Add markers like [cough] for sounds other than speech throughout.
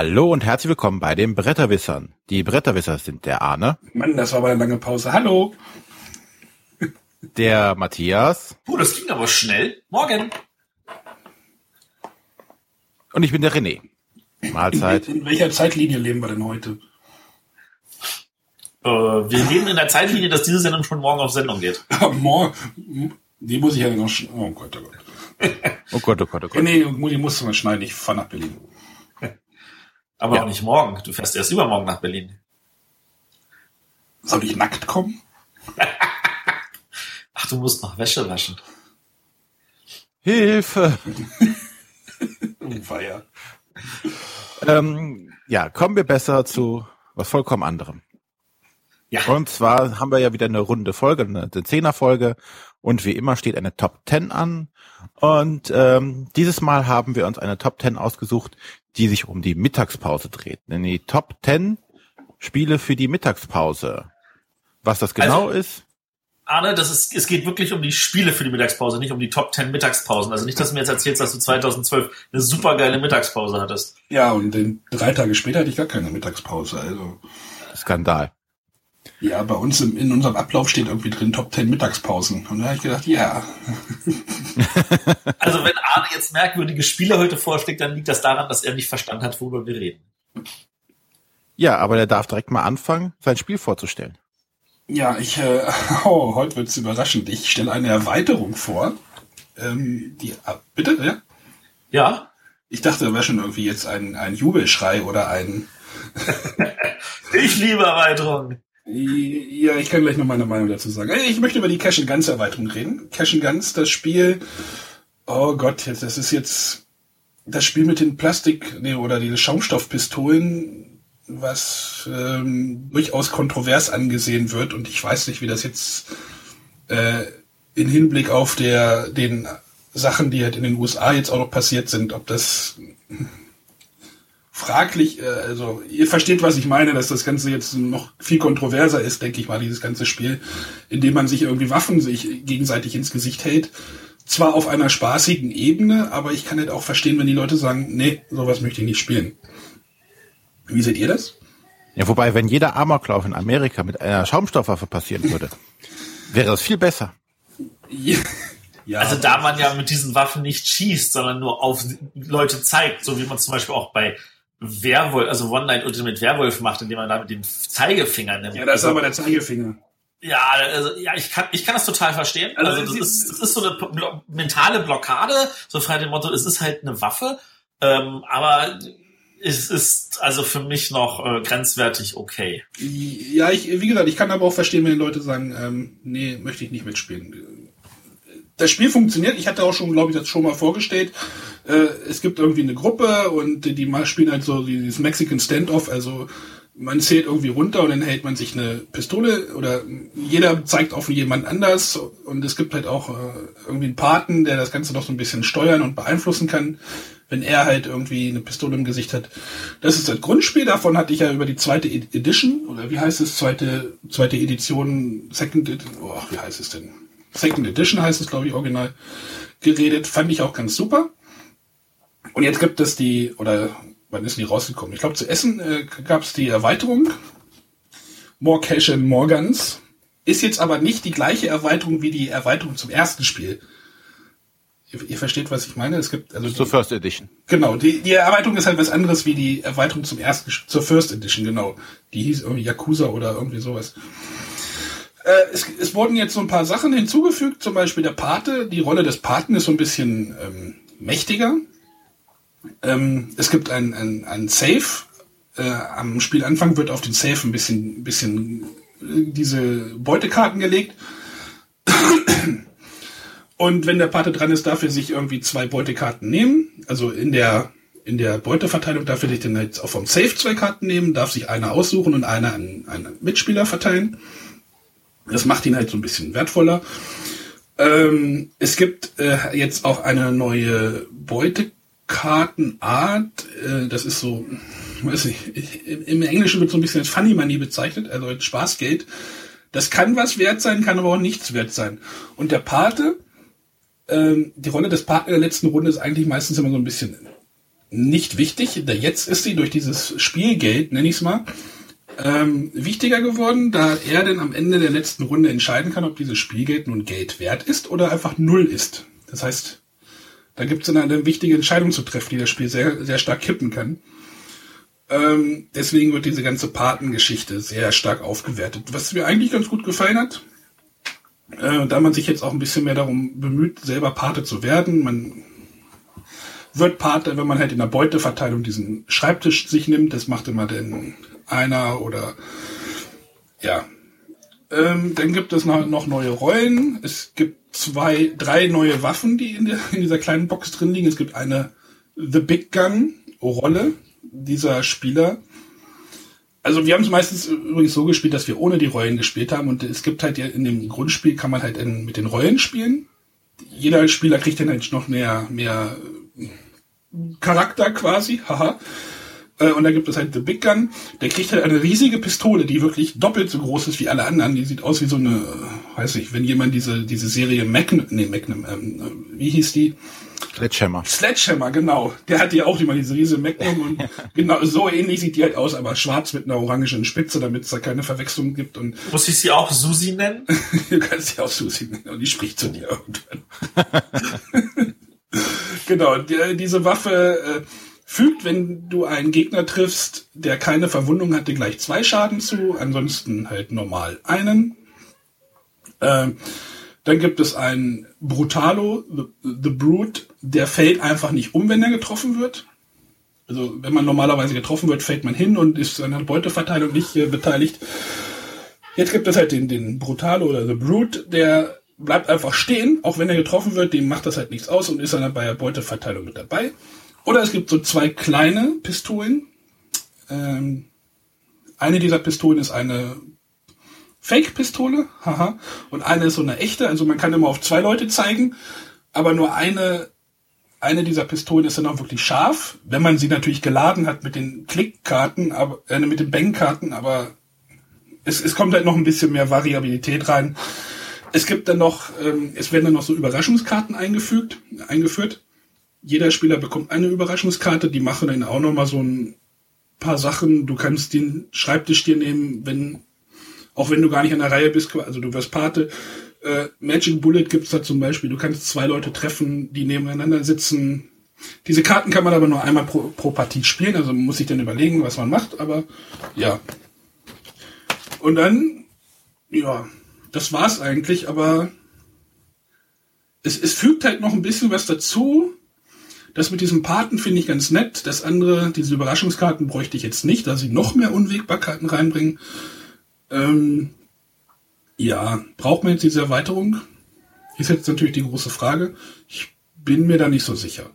Hallo und herzlich willkommen bei den Bretterwissern. Die Bretterwisser sind der Arne. Mann, das war aber eine lange Pause. Hallo. Der Matthias. Oh, das ging aber schnell. Morgen. Und ich bin der René. Mahlzeit. In, in welcher Zeitlinie leben wir denn heute? Äh, wir leben in der Zeitlinie, dass diese Sendung schon morgen auf Sendung geht. [laughs] Morgen. Die muss ich ja noch. Oh Gott, oh Gott. Oh Gott, oh Gott, oh Gott. Nee, die musst du mal schneiden. Ich fahre nach Berlin. Aber Ja. auch nicht morgen. Du fährst erst übermorgen nach Berlin. Soll ich nackt kommen? [laughs] Ach, du musst noch Wäsche waschen. Hilfe. [laughs] Oh, Feier. Ähm, ja, kommen wir besser zu was vollkommen anderem. Ja. Und zwar haben wir ja wieder eine runde Folge, eine Zehner-Folge. Und wie immer steht eine Top 10 an. Und ähm, dieses Mal haben wir uns eine Top 10 ausgesucht, die sich um die Mittagspause dreht. Denn die Top 10 Spiele für die Mittagspause. Was das genau Also- ist, Arne, das ist, es geht wirklich um die Spiele für die Mittagspause, nicht um die Top 10 Mittagspausen. Also nicht, dass du mir jetzt erzählst, dass du 2012 eine supergeile Mittagspause hattest. Ja, und den, drei Tage später hatte ich gar keine Mittagspause. Also Skandal. Ja, bei uns im, in unserem Ablauf steht irgendwie drin Top 10 Mittagspausen. Und da habe ich gedacht, ja, Also wenn Arne jetzt merkwürdige Spiele heute vorschlägt, dann liegt das daran, dass er nicht verstanden hat, worüber wir reden. Ja, aber der darf direkt mal anfangen, sein Spiel vorzustellen. ja, ich, äh, [laughs] oh, heute wird's überraschend. Ich stelle eine Erweiterung vor. Ähm, die, ah, bitte, ja? Ja? Ich dachte, da wäre schon irgendwie jetzt ein, ein Jubelschrei oder ein, [laughs] Ich liebe Erweiterung. Ja, ich kann gleich noch meine Meinung dazu sagen. Ich möchte über die Cash Guns Erweiterung reden. Cash Guns, das Spiel, oh Gott, jetzt, das ist jetzt das Spiel mit den Plastik, nee, oder diese Schaumstoffpistolen, was ähm, durchaus kontrovers angesehen wird und ich weiß nicht, wie das jetzt äh, in Hinblick auf der den Sachen, die halt in den USA jetzt auch noch passiert sind, ob das fraglich, äh, also ihr versteht, was ich meine, dass das Ganze jetzt noch viel kontroverser ist, denke ich mal, dieses ganze Spiel, indem man sich irgendwie Waffen sich gegenseitig ins Gesicht hält. Zwar auf einer spaßigen Ebene, aber ich kann halt auch verstehen, wenn die Leute sagen, nee, sowas möchte ich nicht spielen. Wie seht ihr das? Ja, wobei, wenn jeder Amoklauf in Amerika mit einer Schaumstoffwaffe passieren würde, wäre das viel besser. Ja, Also da man ja mit diesen Waffen nicht schießt, sondern nur auf Leute zeigt, so wie man zum Beispiel auch bei Werwolf, also One Night Ultimate Werwolf macht, indem man da mit dem Zeigefinger nimmt. ja, das ist also, aber der Zeigefinger. ja, also, ja, ich kann, ich kann das total verstehen. Also, Also, das, ist, das ist so eine mentale Blockade, so frei dem Motto, es ist halt eine Waffe, ähm, aber es ist also für mich noch äh, grenzwertig okay. Ja, ich, wie gesagt, ich kann aber auch verstehen, wenn die Leute sagen, ähm, nee, möchte ich nicht mitspielen. Das Spiel funktioniert, ich hatte auch schon, glaube ich, das schon mal vorgestellt. Äh, es gibt irgendwie eine Gruppe und die mal spielen halt so dieses Mexican Standoff, also man zählt irgendwie runter und dann hält man sich eine Pistole oder jeder zeigt auf jemand anders und es gibt halt auch äh, irgendwie einen Paten, der das Ganze noch so ein bisschen steuern und beeinflussen kann, wenn er halt irgendwie eine Pistole im Gesicht hat. Das ist das Grundspiel, davon hatte ich ja über die zweite Ed- Edition, oder wie heißt es, zweite, zweite Edition, Second, Ed- oh, wie heißt es denn? Second Edition heißt es, glaube ich, original, geredet, fand ich auch ganz super. Und jetzt gibt es die, oder wann ist die rausgekommen? Ich glaube, zu Essen äh, gab es die Erweiterung. More Cash and More Guns. Ist jetzt aber nicht die gleiche Erweiterung wie die Erweiterung zum ersten Spiel. Ihr, ihr versteht, was ich meine? Es gibt, also Zur First Edition. Genau, die, die Erweiterung ist halt was anderes wie die Erweiterung zum ersten, zur First Edition, genau. Die hieß irgendwie Yakuza oder irgendwie sowas. Äh, es, es wurden jetzt so ein paar Sachen hinzugefügt, zum Beispiel der Pate. Die Rolle des Paten ist so ein bisschen ähm, mächtiger. Ähm, es gibt ein, ein, ein Safe. Äh, am Spielanfang wird auf den Safe ein bisschen, bisschen äh, diese Beutekarten gelegt. [coughs] Und wenn der Pate dran ist, darf er sich irgendwie zwei Beutekarten nehmen. Also in der, in der Beuteverteilung darf er sich dann jetzt auch vom Safe zwei Karten nehmen, darf sich eine aussuchen und eine an einen Mitspieler verteilen. Das macht ihn halt so ein bisschen wertvoller. Ähm, es gibt äh, jetzt auch eine neue Beutekartenart. Äh, das ist so, weiß ich, ich, im Englischen wird so ein bisschen als Funny Money bezeichnet, also als Spaßgeld. Das kann was wert sein, kann aber auch nichts wert sein. Und der Pate, ähm, die Rolle des Paten in der letzten Runde ist eigentlich meistens immer so ein bisschen nicht wichtig. Jetzt ist sie durch dieses Spielgeld, nenne ich es mal, ähm, wichtiger geworden, da er denn am Ende der letzten Runde entscheiden kann, ob dieses Spielgeld nun Geld wert ist oder einfach null ist. Das heißt, da gibt es dann eine wichtige Entscheidung zu treffen, die das Spiel sehr, sehr stark kippen kann. Ähm, deswegen wird diese ganze Patengeschichte sehr stark aufgewertet, was mir eigentlich ganz gut gefallen hat. Äh, da man sich jetzt auch ein bisschen mehr darum bemüht, selber Pate zu werden. Man wird Pate, wenn man halt in der Beuteverteilung diesen Schreibtisch sich nimmt. Das macht immer denn einer oder ja. Ähm, dann gibt es noch, neue Rollen. Es gibt zwei, drei neue Waffen, die in, der, in dieser kleinen Box drin liegen. Es gibt eine The Big Gun Rolle dieser Spieler. Also wir haben es meistens übrigens so gespielt, dass wir ohne die Rollen gespielt haben und es gibt halt ja in dem Grundspiel kann man halt in, mit den Rollen spielen. Jeder Spieler kriegt dann halt noch mehr, mehr Charakter quasi, haha. Äh, und da gibt es halt The Big Gun. Der kriegt halt eine riesige Pistole, die wirklich doppelt so groß ist wie alle anderen. Die sieht aus wie so eine, weiß ich, wenn jemand diese, diese Serie Magnum, nee, Magnum, ähm, äh, wie hieß die? Sledgehammer. Sledgehammer, genau. Der hat ja auch immer diese riesige Magnum und [laughs] genau so ähnlich sieht die halt aus, aber schwarz mit einer orangen Spitze, damit es da keine Verwechslung gibt. Und Muss ich sie auch Susi nennen? [laughs] du kannst sie auch Susi nennen und die spricht zu dir irgendwann. [laughs] genau, die, diese Waffe äh, fügt, wenn du einen Gegner triffst, der keine Verwundung hatte, gleich zwei Schaden zu, ansonsten halt normal einen. Ähm, dann gibt es einen Brutalo, the, the Brute, der fällt einfach nicht um, wenn er getroffen wird. Also wenn man normalerweise getroffen wird, fällt man hin und ist an der Beuteverteilung nicht äh, beteiligt. Jetzt gibt es halt den, den Brutalo oder The Brute, der bleibt einfach stehen, auch wenn er getroffen wird, dem macht das halt nichts aus und ist dann bei der Beuteverteilung mit dabei. Oder es gibt so zwei kleine Pistolen. Ähm, eine dieser Pistolen ist eine Fake-Pistole, haha, und eine ist so eine echte. Also man kann immer auf zwei Leute zeigen, aber nur eine eine dieser Pistolen ist dann auch wirklich scharf, wenn man sie natürlich geladen hat mit den Klickkarten, aber äh, mit den Bankkarten, aber es, es kommt halt noch ein bisschen mehr Variabilität rein. Es gibt dann noch, ähm, es werden dann noch so Überraschungskarten eingefügt, eingeführt. Jeder Spieler bekommt eine Überraschungskarte, die machen dann auch noch mal so ein paar Sachen. Du kannst den Schreibtisch dir nehmen, wenn auch wenn du gar nicht an der Reihe bist, also du wirst Pate. Äh, Magic Bullet gibt's da zum Beispiel. Du kannst zwei Leute treffen, die nebeneinander sitzen. Diese Karten kann man aber nur einmal pro, pro Partie spielen, also man muss sich dann überlegen, was man macht, aber ja. Und dann, ja, das war's eigentlich, aber es, es fügt halt noch ein bisschen was dazu. Das mit diesem Paten finde ich ganz nett. Das andere, diese Überraschungskarten bräuchte ich jetzt nicht, da sie noch mehr Unwägbarkeiten reinbringen. Ähm, ja, braucht man jetzt diese Erweiterung? Ist jetzt natürlich die große Frage. Ich bin mir da nicht so sicher.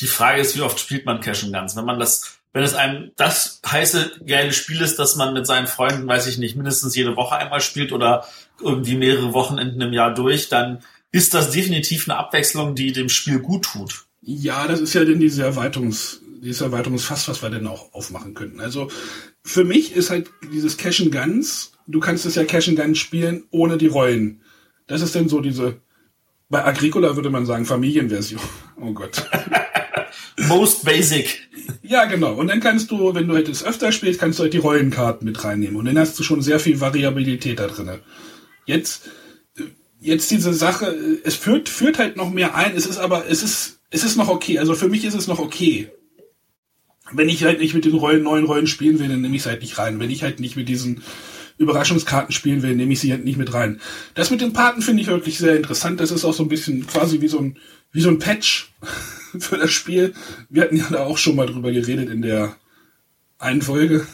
Die Frage ist, wie oft spielt man Cash and Guns? Wenn man das, wenn es einem das heiße geile Spiel ist, dass man mit seinen Freunden, weiß ich nicht, mindestens jede Woche einmal spielt oder irgendwie mehrere Wochenenden im Jahr durch, dann ist das definitiv eine Abwechslung, die dem Spiel gut tut. Ja, das ist ja denn diese Erweiterungs, dieses Erweiterungsfass, was wir denn auch aufmachen könnten. Also für mich ist halt dieses Cash and Guns, du kannst es ja Cash and Guns spielen ohne die Rollen. Das ist denn so diese, bei Agricola würde man sagen Familienversion. Oh Gott. [laughs] Most basic. Ja, genau. Und dann kannst du, wenn du halt es öfter spielst, kannst du halt die Rollenkarten mit reinnehmen. Und dann hast du schon sehr viel Variabilität da drin. Jetzt, jetzt diese Sache, es führt, führt halt noch mehr ein. Es ist aber, es ist, es ist noch okay. Also für mich ist es noch okay. Wenn ich halt nicht mit den Rollen, neuen Rollen spielen will, dann nehme ich es halt nicht rein. Wenn ich halt nicht mit diesen Überraschungskarten spielen will, nehme ich sie halt nicht mit rein. Das mit den Paten finde ich wirklich sehr interessant. Das ist auch so ein bisschen quasi wie so ein, wie so ein Patch [laughs] für das Spiel. Wir hatten ja da auch schon mal drüber geredet in der einen Folge,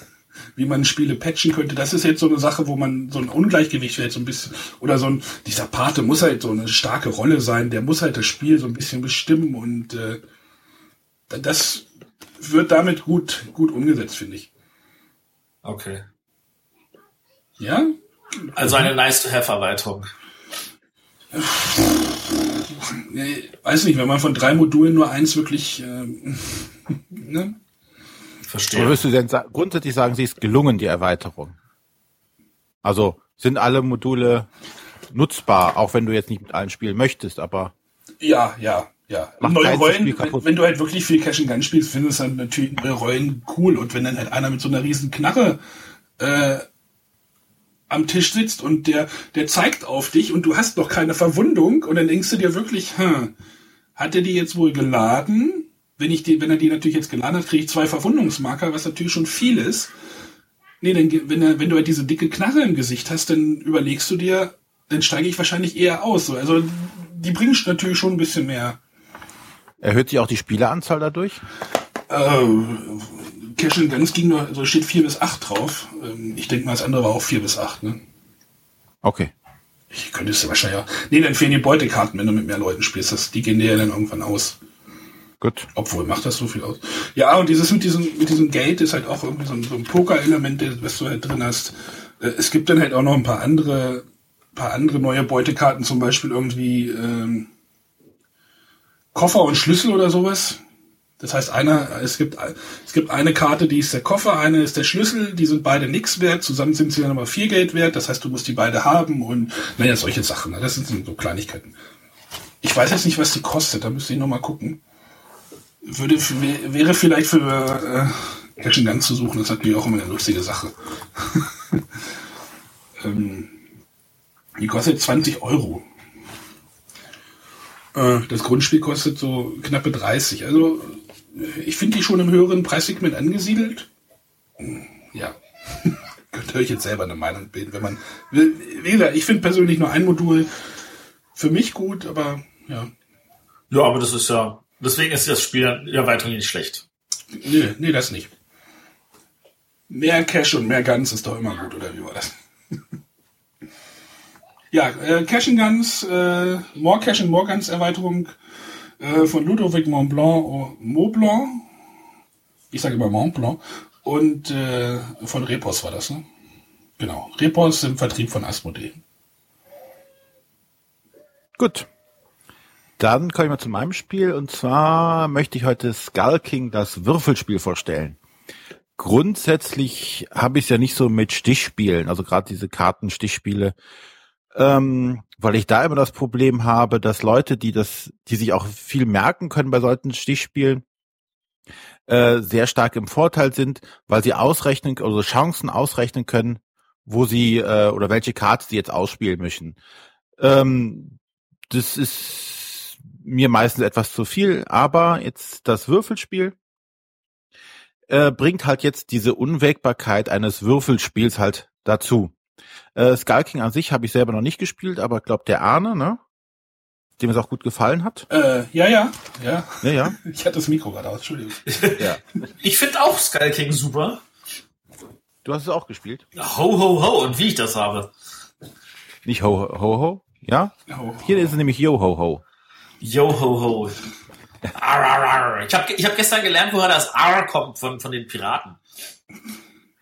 wie man Spiele patchen könnte. Das ist jetzt so eine Sache, wo man so ein Ungleichgewicht vielleicht so ein bisschen, oder so ein, dieser Pate muss halt so eine starke Rolle sein, der muss halt das Spiel so ein bisschen bestimmen und äh, das wird damit gut, gut umgesetzt, finde ich. Okay. Ja? Also eine nice-to-have-Erweiterung. Weiß nicht, wenn man von drei Modulen nur eins wirklich, ähm, [laughs] ne? Verstehe. Würdest du denn sa- grundsätzlich sagen, sie ist gelungen, die Erweiterung? Also sind alle Module nutzbar, auch wenn du jetzt nicht mit allen spielen möchtest, aber Ja, ja. Ja, neue Rollen, wenn, wenn du halt wirklich viel Cash and Gun spielst, findest du dann natürlich neue Rollen cool. Und wenn dann halt einer mit so einer riesen Knarre äh, am Tisch sitzt und der, der zeigt auf dich und du hast noch keine Verwundung und dann denkst du dir wirklich, hm, hat er die jetzt wohl geladen? Wenn ich die, wenn er die natürlich jetzt geladen hat, kriege ich zwei Verwundungsmarker, was natürlich schon viel ist. Nee, dann, ge- wenn, er, wenn du halt diese dicke Knarre im Gesicht hast, dann überlegst du dir, dann steige ich wahrscheinlich eher aus. So. Also die bringen natürlich schon ein bisschen mehr Erhöht sich auch die Spieleranzahl dadurch? Äh, Cash and Guns ging nur, also steht 4 bis 8 drauf. Ähm, ich denke mal, das andere war auch 4 bis 8, ne? Okay. Ich könnte es ja wahrscheinlich auch. Nee, dann fehlen die Beutekarten, wenn du mit mehr Leuten spielst. Das, die gehen dir ja dann irgendwann aus. Gut. Obwohl, macht das so viel aus. Ja, und dieses mit diesem, mit diesem Geld ist halt auch irgendwie so ein, so ein Poker-Element, was du halt drin hast. Äh, Es gibt dann halt auch noch ein paar andere, paar andere neue Beutekarten, zum Beispiel irgendwie ähm, Koffer und Schlüssel oder sowas. Das heißt, einer, es gibt, es gibt eine Karte, die ist der Koffer, eine ist der Schlüssel, die sind beide nix wert, zusammen sind sie dann aber viel Geld wert, das heißt, du musst die beide haben und, naja, solche Sachen, ne? das sind so Kleinigkeiten. Ich weiß jetzt nicht, was die kostet, da müsste ich noch mal gucken. Würde, wär- wäre vielleicht für äh, Gun zu suchen, das ist natürlich auch immer eine lustige Sache. [laughs] ähm, die kostet 20 Euro. Äh, Das Grundspiel kostet so knappe 30. Also ich finde die schon im höheren Preissegment angesiedelt. Ja. [laughs] Könnt ihr euch jetzt selber eine Meinung bilden, wenn man will. Wie gesagt, ich finde persönlich nur ein Modul für mich gut, aber ja. Ja, aber das ist ja, deswegen ist das Spiel die Erweiterung nicht schlecht. Nee, nee, das nicht. Mehr Cash und mehr Guns ist doch immer gut, oder wie war das? [laughs] ja, äh, Cash and Guns, äh, More Cash and More Guns Erweiterung äh, von Ludovic Montblanc, oh, Maublanc. Ich sage immer Montblanc. Und äh, von Repos war das, ne? Genau. Repos im Vertrieb von Asmodee. Gut. Dann komme ich mal zu meinem Spiel und zwar möchte ich heute Skull King das Würfelspiel vorstellen. Grundsätzlich habe ich es ja nicht so mit Stichspielen, also gerade diese Kartenstichspiele, ähm, weil ich da immer das Problem habe, dass Leute, die das, die sich auch viel merken können bei solchen Stichspielen, äh, sehr stark im Vorteil sind, weil sie ausrechnen, also Chancen ausrechnen können, wo sie äh, oder welche Karte sie jetzt ausspielen möchten. Ähm, das ist mir meistens etwas zu viel, aber jetzt das Würfelspiel äh, bringt halt jetzt diese Unwägbarkeit eines Würfelspiels halt dazu. Äh, Skull King an sich habe ich selber noch nicht gespielt, aber glaube der Arne, ne? Dem es auch gut gefallen hat. Äh, ja, ja, ja. Ja, ja. [laughs] Ich hatte das Mikro gerade aus, Entschuldigung. [laughs] ja. Ich finde auch Skull King super. Du hast es auch gespielt. Ho, ho, ho. Und wie ich das habe. Nicht ho ho ho, ja? Oh. Hier ist es nämlich yo ho ho. Yo, ho, ho. Arr, arr, arr. Ich habe ich hab gestern gelernt, woher das R kommt von, von den Piraten.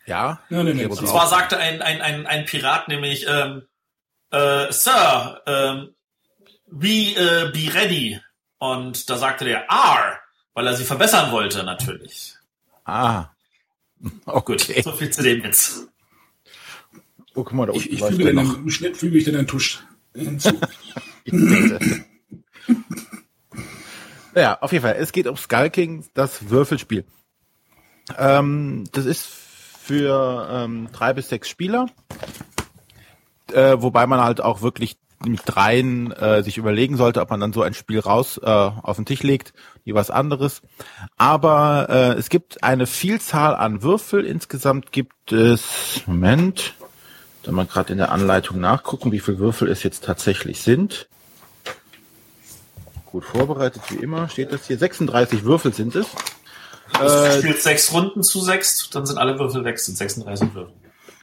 Ja. Ja, nee, nee, Und auch- zwar sagte ein, ein, ein, ein Pirat nämlich, ähm, äh, Sir, ähm, we äh, be ready. Und da sagte der R, weil er sie verbessern wollte, natürlich. Ah. Gut, Okay. so viel zu dem jetzt. Oh, guck mal, da Ich, unten ich läuft füge dann noch. im Schnitt füge ich dann einen Tusch [laughs] [laughs] hinzu. [laughs] Ja, auf jeden Fall. Es geht um Skull King, das Würfelspiel. Ähm, das ist für ähm, drei bis sechs Spieler, äh, wobei man halt auch wirklich mit dreien äh, sich überlegen sollte, ob man dann so ein Spiel raus äh, auf den Tisch legt, wie was anderes. Aber äh, es gibt eine Vielzahl an Würfel. Insgesamt gibt es, Moment, da mal gerade in der Anleitung nachgucken, wie viele Würfel es jetzt tatsächlich sind. Gut vorbereitet wie immer, steht das hier. 36 Würfel sind es. Du Äh, spielst sechs Runden zu sechs, dann sind alle Würfel weg, sind 36 Würfel.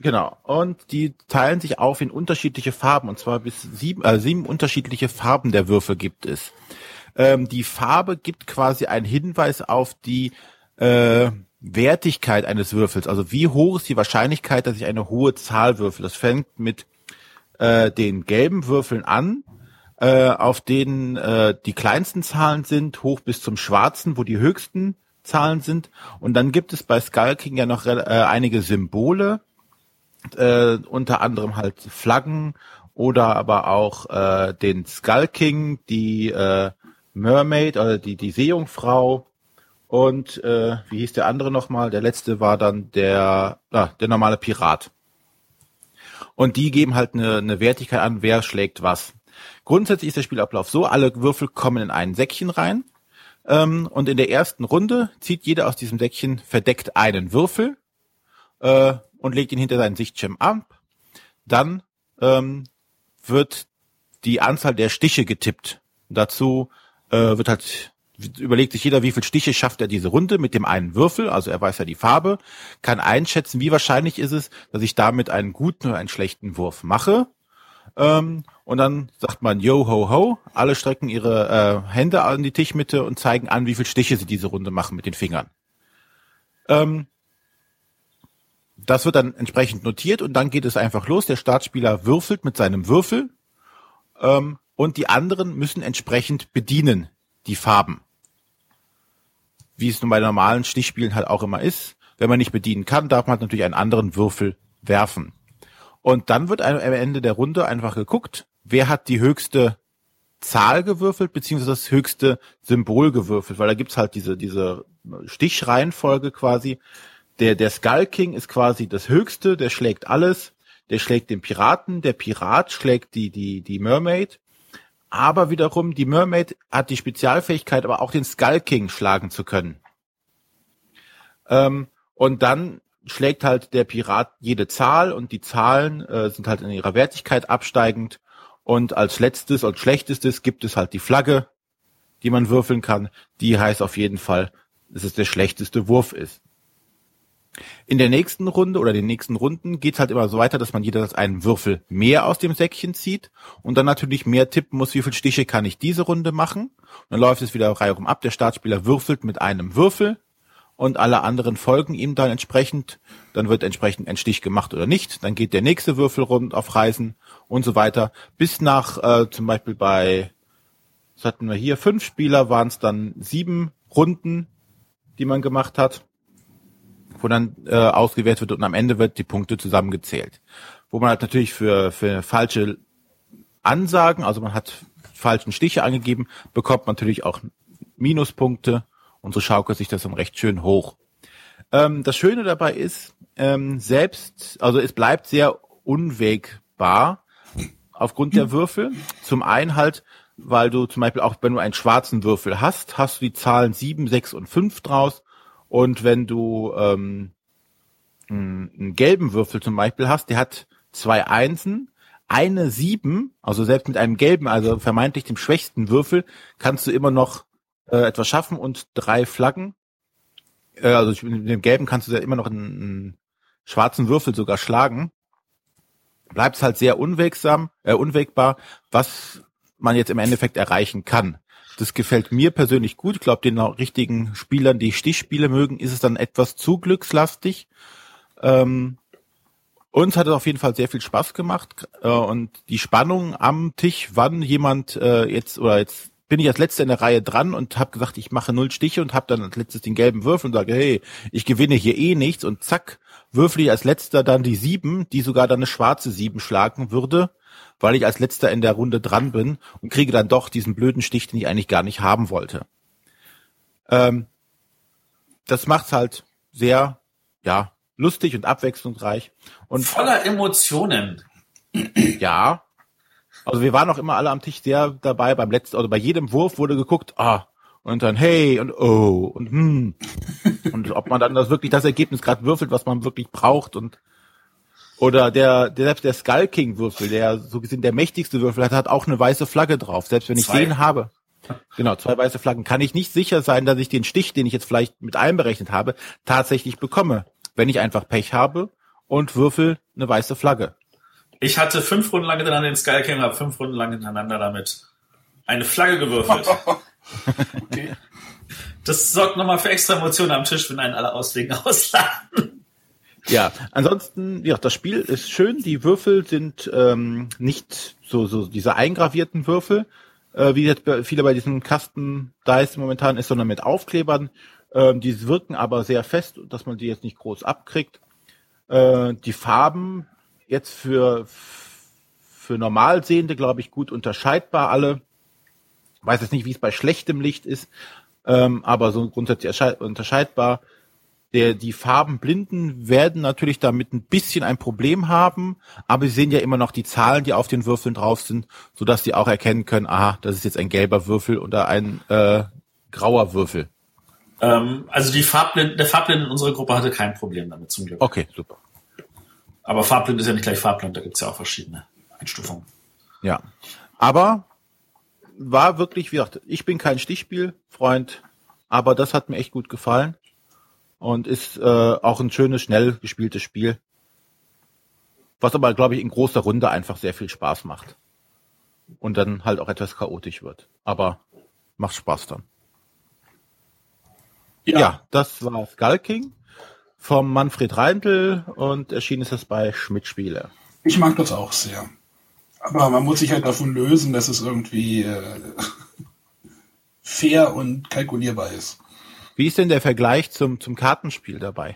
Genau. Und die teilen sich auf in unterschiedliche Farben. Und zwar bis sieben, äh, sieben unterschiedliche Farben der Würfel gibt es. Ähm, die Farbe gibt quasi einen Hinweis auf die äh, Wertigkeit eines Würfels. Also wie hoch ist die Wahrscheinlichkeit, dass ich eine hohe Zahl würfel. Das fängt mit äh, den gelben Würfeln an, äh, auf denen äh, die kleinsten Zahlen sind, hoch bis zum schwarzen, wo die höchsten Zahlen sind. Und dann gibt es bei Skull King ja noch äh, einige Symbole, äh, unter anderem halt Flaggen oder aber auch äh, den Skull King, die äh, Mermaid, also die, die Seejungfrau und äh, wie hieß der andere nochmal? Der letzte war dann der, ah, der normale Pirat. Und die geben halt eine, eine Wertigkeit an, wer schlägt was. Grundsätzlich ist der Spielablauf so, alle Würfel kommen in ein Säckchen rein. Ähm, und in der ersten Runde zieht jeder aus diesem Säckchen verdeckt einen Würfel äh, und legt ihn hinter seinen Sichtschirm ab. Dann ähm, wird die Anzahl der Stiche getippt. Dazu äh, wird halt überlegt sich jeder, wie viel Stiche schafft er diese Runde mit dem einen Würfel, also er weiß ja die Farbe, kann einschätzen, wie wahrscheinlich ist es, dass ich damit einen guten oder einen schlechten Wurf mache. Ähm, und dann sagt man Yo ho ho, alle strecken ihre äh, Hände an die Tischmitte und zeigen an, wie viel Stiche sie diese Runde machen mit den Fingern. Ähm, das wird dann entsprechend notiert und dann geht es einfach los. Der Startspieler würfelt mit seinem Würfel ähm, und die anderen müssen entsprechend bedienen die Farben. Wie es nun bei normalen Stichspielen halt auch immer ist. Wenn man nicht bedienen kann, darf man natürlich einen anderen Würfel werfen. Und dann wird am Ende der Runde einfach geguckt, wer hat die höchste Zahl gewürfelt, beziehungsweise das höchste Symbol gewürfelt, weil da gibt's halt diese, diese Stichreihenfolge quasi. Der, der Skull King ist quasi das höchste, der schlägt alles, der schlägt den Piraten, der Pirat schlägt die, die, die Mermaid aber wiederum, die Mermaid hat die Spezialfähigkeit, aber auch den Skull King schlagen zu können. Ähm, und dann schlägt halt der Pirat jede Zahl und die Zahlen äh, sind halt in ihrer Wertigkeit absteigend. Und als letztes und schlechtestes gibt es halt die Flagge, die man würfeln kann. Die heißt auf jeden Fall, dass es der schlechteste Wurf ist. In der nächsten Runde oder den nächsten Runden geht's halt immer so weiter, dass man jeder einen Würfel mehr aus dem Säckchen zieht und dann natürlich mehr tippen muss, wie viele Stiche kann ich diese Runde machen. Und dann läuft es wieder Reihe rum ab. Der Startspieler würfelt mit einem Würfel und alle anderen folgen ihm dann entsprechend. Dann wird entsprechend ein Stich gemacht oder nicht. Dann geht der nächste Würfel rund auf Reisen und so weiter. Bis nach äh, zum Beispiel bei, was hatten wir hier, fünf Spieler waren es dann sieben Runden, die man gemacht hat wo dann äh, ausgewertet wird und am Ende wird die Punkte zusammengezählt. Wo man halt natürlich für, für falsche Ansagen, also man hat falschen Stiche angegeben, bekommt man natürlich auch Minuspunkte und so schaukelt sich das dann recht schön hoch. Ähm, das Schöne dabei ist, ähm, selbst, also es bleibt sehr unwägbar aufgrund der Würfel. Zum einen halt, weil du zum Beispiel auch, wenn du einen schwarzen Würfel hast, hast du die Zahlen 7, 6 und 5 draus und wenn du ähm, einen gelben Würfel zum Beispiel hast, der hat zwei Einsen, eine Sieben, also selbst mit einem gelben, also vermeintlich dem schwächsten Würfel, kannst du immer noch äh, etwas schaffen und drei Flaggen. Äh, also mit dem gelben kannst du ja immer noch einen, einen schwarzen Würfel sogar schlagen. Bleibt halt sehr unwegsam, äh, unwegbar, was man jetzt im Endeffekt erreichen kann. Das gefällt mir persönlich gut. Ich glaube, den richtigen Spielern, die Stichspiele mögen, ist es dann etwas zu glückslastig. Ähm, uns hat es auf jeden Fall sehr viel Spaß gemacht äh, und die Spannung am Tisch, wann jemand äh, jetzt oder jetzt bin ich als letzter in der Reihe dran und habe gesagt, ich mache null Stiche und habe dann als letztes den gelben Würfel und sage, hey, ich gewinne hier eh nichts und zack, würfel ich als letzter dann die sieben, die sogar dann eine schwarze sieben schlagen würde weil ich als letzter in der Runde dran bin und kriege dann doch diesen blöden Stich, den ich eigentlich gar nicht haben wollte. Ähm, das macht's halt sehr, ja, lustig und abwechslungsreich. Und voller Emotionen. Ja. Also wir waren auch immer alle am Tisch sehr dabei. Beim letzten, also bei jedem Wurf wurde geguckt, ah, und dann hey und oh und hm. und ob man dann das wirklich das Ergebnis gerade würfelt, was man wirklich braucht und oder der, der selbst der Skull King Würfel, der so gesehen der mächtigste Würfel hat, hat auch eine weiße Flagge drauf. Selbst wenn ich zwei. den habe, genau zwei weiße Flaggen, kann ich nicht sicher sein, dass ich den Stich, den ich jetzt vielleicht mit einberechnet habe, tatsächlich bekomme, wenn ich einfach Pech habe und würfel eine weiße Flagge. Ich hatte fünf Runden lang hintereinander den Skull King, habe fünf Runden lang hintereinander damit eine Flagge gewürfelt. [laughs] okay. Das sorgt nochmal für extra Emotionen am Tisch, wenn einen alle Auswegen [laughs] auslachen. Ja, ansonsten, ja, das Spiel ist schön. Die Würfel sind ähm, nicht so, so diese eingravierten Würfel, äh, wie jetzt viele bei diesen Kasten Dice momentan ist, sondern mit Aufklebern. Ähm, die wirken aber sehr fest, dass man die jetzt nicht groß abkriegt. Äh, die Farben jetzt für für Normalsehende, glaube ich, gut unterscheidbar alle. weiß jetzt nicht, wie es bei schlechtem Licht ist, ähm, aber so grundsätzlich unterscheidbar. Der, die Farbenblinden werden natürlich damit ein bisschen ein Problem haben, aber sie sehen ja immer noch die Zahlen, die auf den Würfeln drauf sind, so dass sie auch erkennen können, aha, das ist jetzt ein gelber Würfel oder ein äh, grauer Würfel. Ähm, also die Farbblind, der Farbblind in unserer Gruppe hatte kein Problem damit, zum Glück. Okay, super. Aber Farbblind ist ja nicht gleich Farbblind, da gibt's ja auch verschiedene Einstufungen. Ja. Aber war wirklich, wie gesagt, ich bin kein Stichspielfreund, aber das hat mir echt gut gefallen und ist äh, auch ein schönes, schnell gespieltes Spiel. Was aber, glaube ich, in großer Runde einfach sehr viel Spaß macht. Und dann halt auch etwas chaotisch wird. Aber macht Spaß dann. Ja, ja das war Skull King vom Manfred Reindl und erschienen ist es bei Schmidt Spiele. Ich mag das auch sehr. Aber man muss sich halt davon lösen, dass es irgendwie äh, [laughs] fair und kalkulierbar ist. Wie ist denn der Vergleich zum, zum Kartenspiel dabei?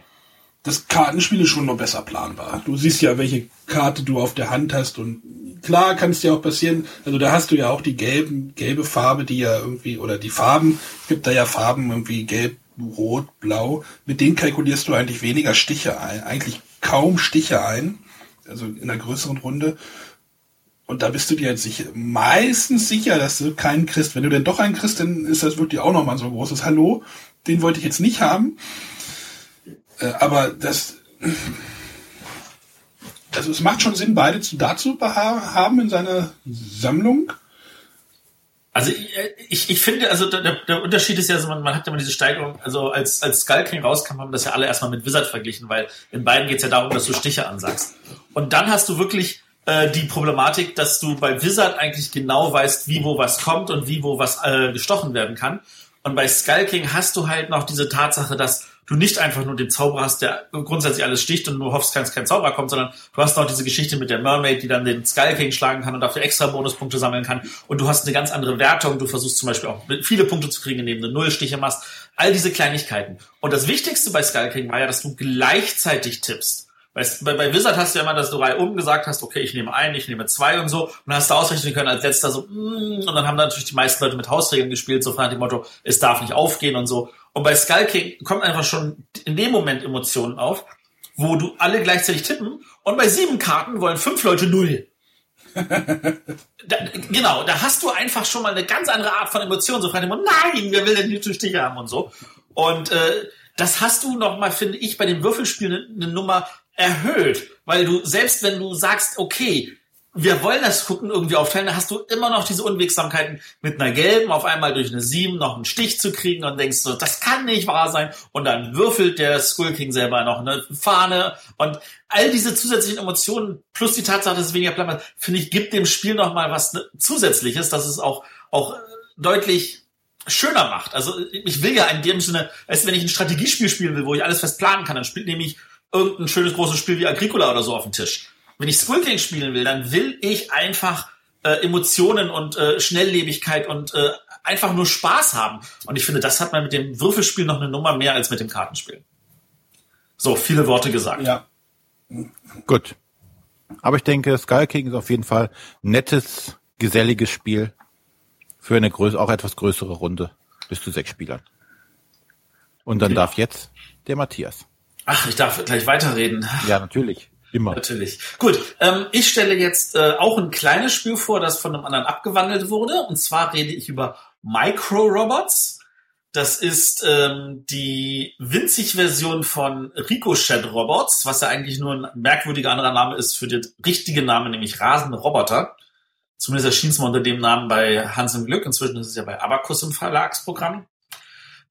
Das Kartenspiel ist schon noch besser planbar. Du siehst ja, welche Karte du auf der Hand hast und klar kann es dir auch passieren, also da hast du ja auch die gelben, gelbe Farbe, die ja irgendwie, oder die Farben, es gibt da ja Farben irgendwie gelb, rot, blau, mit denen kalkulierst du eigentlich weniger Stiche ein, eigentlich kaum Stiche ein, also in einer größeren Runde. Und da bist du dir jetzt sicher, meistens sicher, dass du keinen kriegst. Wenn du denn doch einen kriegst, dann ist das wirklich auch nochmal so ein großes Hallo. Den wollte ich jetzt nicht haben. Äh, aber das, also es macht schon Sinn, beide zu dazu haben in seiner Sammlung. Also ich, ich finde, also der, der Unterschied ist ja, so, man, man hat immer diese Steigerung, also als, als Skull King rauskam, haben das ja alle erstmal mit Wizard verglichen, weil in beiden geht es ja darum, dass du Stiche ansagst. Und dann hast du wirklich äh, die Problematik, dass du bei Wizard eigentlich genau weißt, wie wo was kommt und wie wo was äh, gestochen werden kann. Und bei Skull King hast du halt noch diese Tatsache, dass du nicht einfach nur den Zauber hast, der grundsätzlich alles sticht und du hoffst, dass kein Zauber kommt, sondern du hast noch diese Geschichte mit der Mermaid, die dann den Skull King schlagen kann und dafür extra Bonuspunkte sammeln kann. Und du hast eine ganz andere Wertung. Du versuchst zum Beispiel auch viele Punkte zu kriegen, indem du Nullstiche machst. All diese Kleinigkeiten. Und das Wichtigste bei Skull King war ja, dass du gleichzeitig tippst. Weißt, bei, bei Wizard hast du ja immer, dass du Reihe oben gesagt hast, okay, ich nehme ein, ich nehme zwei und so. Und dann hast du ausrechnen können als letzter so, mm, und dann haben natürlich die meisten Leute mit Hausregeln gespielt, so nach dem Motto, es darf nicht aufgehen und so. Und bei Skull King kommt einfach schon in dem Moment Emotionen auf, wo du alle gleichzeitig tippen und bei sieben Karten wollen fünf Leute null. [laughs] da, genau, da hast du einfach schon mal eine ganz andere Art von Emotionen, so frei dem Motto, nein, wer will denn die Stiche haben und so. Und äh, das hast du noch mal, finde ich, bei den Würfelspielen eine Nummer erhöht, weil du selbst wenn du sagst, okay, wir wollen das gucken irgendwie aufteilen, dann hast du immer noch diese Unwegsamkeiten mit einer gelben auf einmal durch eine 7 noch einen Stich zu kriegen und denkst so, das kann nicht wahr sein. Und dann würfelt der Skull King selber noch eine Fahne. Und all diese zusätzlichen Emotionen plus die Tatsache, dass es weniger Plan finde ich, gibt dem Spiel noch mal was zusätzliches, dass es auch auch deutlich schöner macht. Also ich will ja in dem Sinne, als wenn ich ein Strategiespiel spielen will, wo ich alles fest planen kann, dann spielt nämlich irgendein schönes großes Spiel wie Agricola oder so auf den Tisch. Wenn ich Skull King spielen will, dann will ich einfach äh, Emotionen und äh, Schnelllebigkeit und äh, einfach nur Spaß haben. Und ich finde, das hat man mit dem Würfelspiel noch eine Nummer mehr als mit dem Kartenspiel. So, viele Worte gesagt. Ja. Gut. Aber ich denke, Skull King ist auf jeden Fall nettes, geselliges Spiel für eine größ auch etwas größere Runde bis zu sechs Spielern. Und dann okay. darf jetzt der Matthias. Ach, ich darf gleich weiterreden. Ja, natürlich. Immer. Natürlich. Gut, ähm, ich stelle jetzt äh, auch ein kleines Spiel vor, das von einem anderen abgewandelt wurde. Und zwar rede ich über Micro-Robots. Das ist ähm, die winzig Version von Ricochet Robots, was ja eigentlich nur ein merkwürdiger anderer Name ist für den richtigen Namen, nämlich Rasende Roboter. Zumindest erschien es mal unter dem Namen bei Hans im Glück. Inzwischen ist es ja bei Abacus im Verlagsprogramm.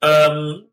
Ähm,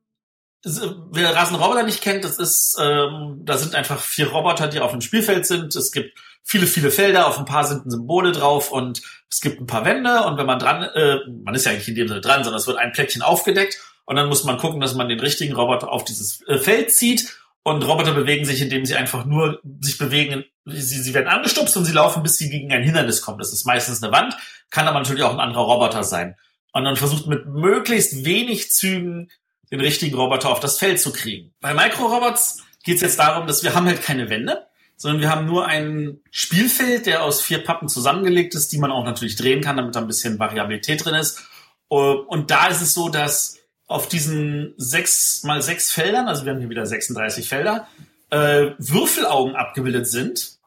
wer Rasen Roboter nicht kennt, das ist, ähm, da sind einfach vier Roboter, die auf dem Spielfeld sind. Es gibt viele, viele Felder, auf ein paar sind Symbole drauf und es gibt ein paar Wände und wenn man dran, äh, man ist ja eigentlich in dem Sinne dran, sondern es wird ein Plättchen aufgedeckt und dann muss man gucken, dass man den richtigen Roboter auf dieses äh, Feld zieht und Roboter bewegen sich, indem sie einfach nur sich bewegen. Sie, sie werden angestupst und sie laufen, bis sie gegen ein Hindernis kommen. Das ist meistens eine Wand, kann aber natürlich auch ein anderer Roboter sein. Und dann versucht mit möglichst wenig Zügen den richtigen Roboter auf das Feld zu kriegen. Bei Microrobots geht es jetzt darum, dass wir haben halt keine Wände, sondern wir haben nur ein Spielfeld, der aus vier Pappen zusammengelegt ist, die man auch natürlich drehen kann, damit da ein bisschen Variabilität drin ist. Und da ist es so, dass auf diesen sechs mal sechs Feldern, also wir haben hier wieder 36 Felder, äh, Würfelaugen abgebildet sind.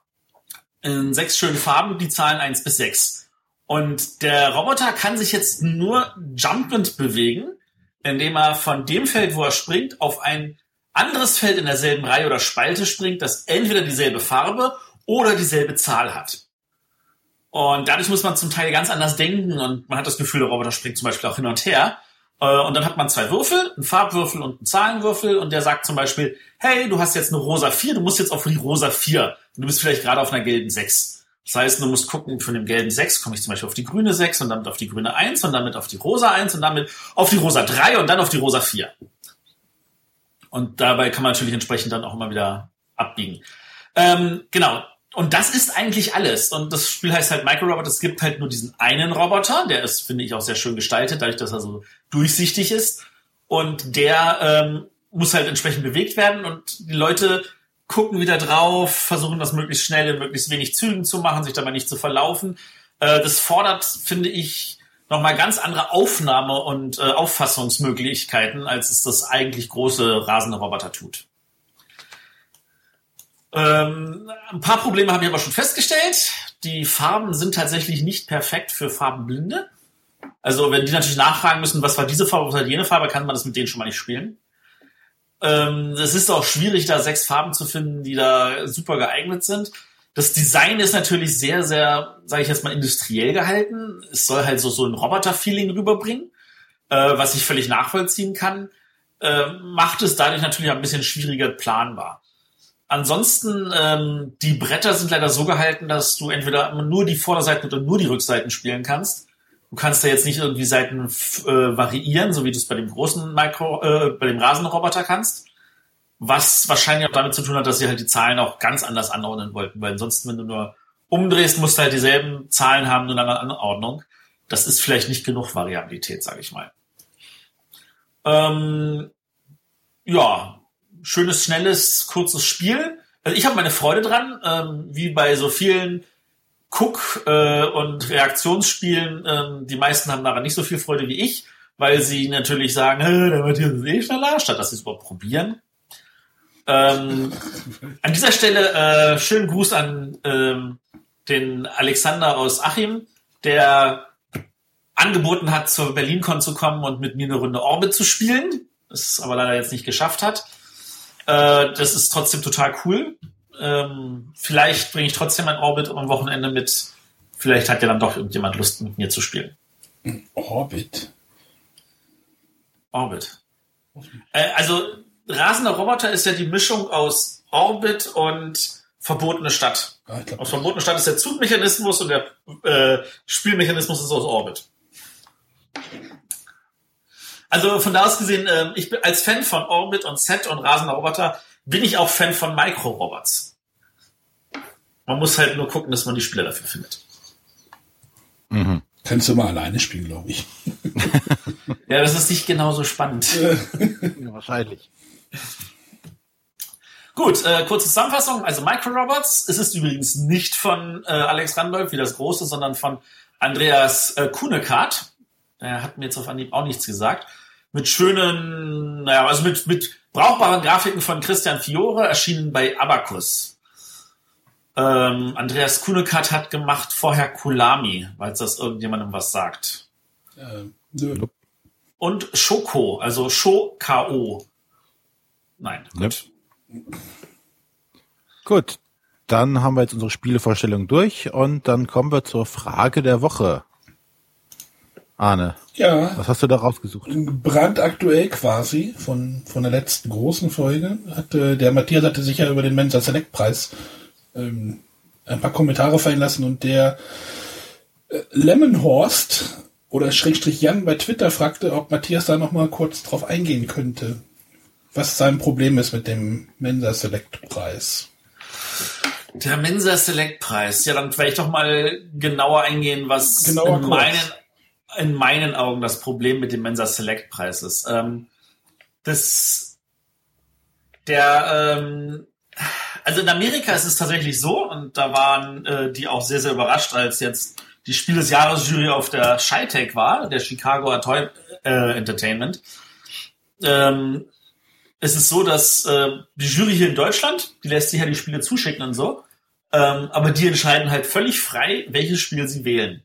In sechs schönen Farben, die Zahlen eins bis sechs. Und der Roboter kann sich jetzt nur jumpend bewegen, indem er von dem Feld, wo er springt, auf ein anderes Feld in derselben Reihe oder Spalte springt, das entweder dieselbe Farbe oder dieselbe Zahl hat. Und dadurch muss man zum Teil ganz anders denken und man hat das Gefühl, der Roboter springt zum Beispiel auch hin und her. Äh, und dann hat man zwei Würfel, einen Farbwürfel und einen Zahlenwürfel und der sagt zum Beispiel, hey, du hast jetzt eine rosa 4, du musst jetzt auf die rosa 4 und du bist vielleicht gerade auf einer gelben 6. Das heißt, du musst gucken, von dem gelben 6 komme ich zum Beispiel auf die grüne 6 und damit auf die grüne 1 und damit auf die rosa 1 und damit auf die rosa 3 und dann auf die rosa 4. Und dabei kann man natürlich entsprechend dann auch immer wieder abbiegen. Ähm, genau, und das ist eigentlich alles. Und das Spiel heißt halt Micro-Robot. Es gibt halt nur diesen einen Roboter. Der ist, finde ich, auch sehr schön gestaltet, dadurch, dass er so durchsichtig ist. Und der ähm, muss halt entsprechend bewegt werden. Und die Leute gucken wieder drauf, versuchen das möglichst schnell in möglichst wenig Zügen zu machen, sich dabei nicht zu verlaufen. Äh, das fordert, finde ich, nochmal ganz andere Aufnahme- und äh, Auffassungsmöglichkeiten, als es das eigentlich große rasende Roboter tut. Ähm, ein paar Probleme habe ich aber schon festgestellt. Die Farben sind tatsächlich nicht perfekt für Farbenblinde. Also wenn die natürlich nachfragen müssen, was war diese Farbe, was war jene Farbe, kann man das mit denen schon mal nicht spielen. Ähm, es ist auch schwierig, da sechs Farben zu finden, die da super geeignet sind. Das Design ist natürlich sehr, sehr, sage ich jetzt mal, industriell gehalten. Es soll halt so, so ein Roboter-Feeling rüberbringen, äh, was ich völlig nachvollziehen kann. Äh, macht es dadurch natürlich ein bisschen schwieriger planbar. Ansonsten, ähm, die Bretter sind leider so gehalten, dass du entweder nur die Vorderseiten oder nur die Rückseiten spielen kannst. Du kannst da jetzt nicht irgendwie Seiten äh, variieren, so wie du es bei dem großen Micro, äh, bei dem Rasenroboter kannst. Was wahrscheinlich auch damit zu tun hat, dass sie halt die Zahlen auch ganz anders anordnen wollten, weil ansonsten, wenn du nur umdrehst, musst du halt dieselben Zahlen haben, nur in einer Anordnung. Das ist vielleicht nicht genug Variabilität, sage ich mal. Ähm, ja, schönes, schnelles, kurzes Spiel. Also ich habe meine Freude dran, ähm, wie bei so vielen Cook- äh, und Reaktionsspielen. Ähm, die meisten haben daran nicht so viel Freude wie ich, weil sie natürlich sagen, der Matthias ist eh schneller, statt dass sie es überhaupt probieren. Ähm, [laughs] an dieser Stelle äh, schönen Gruß an ähm, den Alexander aus Achim, der angeboten hat, zur BerlinCon zu kommen und mit mir eine Runde Orbit zu spielen, das aber leider jetzt nicht geschafft hat. Äh, das ist trotzdem total cool. Ähm, vielleicht bringe ich trotzdem ein Orbit am Wochenende mit. Vielleicht hat ja dann doch irgendjemand Lust, mit mir zu spielen. Orbit. Orbit. Äh, also Rasender Roboter ist ja die Mischung aus Orbit und Verbotene Stadt. Ja, glaub, aus Verbotene Stadt ist der Zugmechanismus und der äh, Spielmechanismus ist aus Orbit. Also von da aus gesehen, äh, ich bin als Fan von Orbit und Set und Rasender Roboter bin ich auch Fan von Micro-Robots. Man muss halt nur gucken, dass man die Spieler dafür findet. Mhm. Kannst du mal alleine spielen, glaube ich. [laughs] ja, das ist nicht genauso spannend. [laughs] ja, wahrscheinlich. Gut, äh, kurze Zusammenfassung. Also Micro-Robots. Es ist übrigens nicht von äh, Alex Randolph wie das große, sondern von Andreas äh, Kunekart. Er hat mir jetzt auf Anhieb auch nichts gesagt mit schönen, naja, also mit, mit brauchbaren Grafiken von Christian Fiore, erschienen bei Abacus. Ähm, Andreas Kunekat hat gemacht vorher Kulami, weil es das irgendjemandem was sagt. Ähm, nö. Und Schoko, also Sho-K-O. Nein. Gut. Gut, dann haben wir jetzt unsere Spielevorstellung durch und dann kommen wir zur Frage der Woche. Arne. Ja. Was hast du da rausgesucht? Brandaktuell quasi von, von der letzten großen Folge. Hatte, der Matthias hatte sich ja über den Mensa Select Preis ähm, ein paar Kommentare fallen lassen und der äh, Lemonhorst oder Schrägstrich Jan bei Twitter fragte, ob Matthias da nochmal kurz drauf eingehen könnte, was sein Problem ist mit dem Mensa Select Preis. Der Mensa Select Preis. Ja, dann werde ich doch mal genauer eingehen, was genauer in meinen in meinen Augen das Problem mit dem Mensa Select Preis ist. Ähm, das, der, ähm, also in Amerika ist es tatsächlich so, und da waren äh, die auch sehr, sehr überrascht, als jetzt die Spiel des Jahres Jury auf der Shytech war, der Chicago Toy äh, Entertainment, ähm, es ist so, dass äh, die Jury hier in Deutschland, die lässt sich ja die Spiele zuschicken und so, ähm, aber die entscheiden halt völlig frei, welches Spiel sie wählen.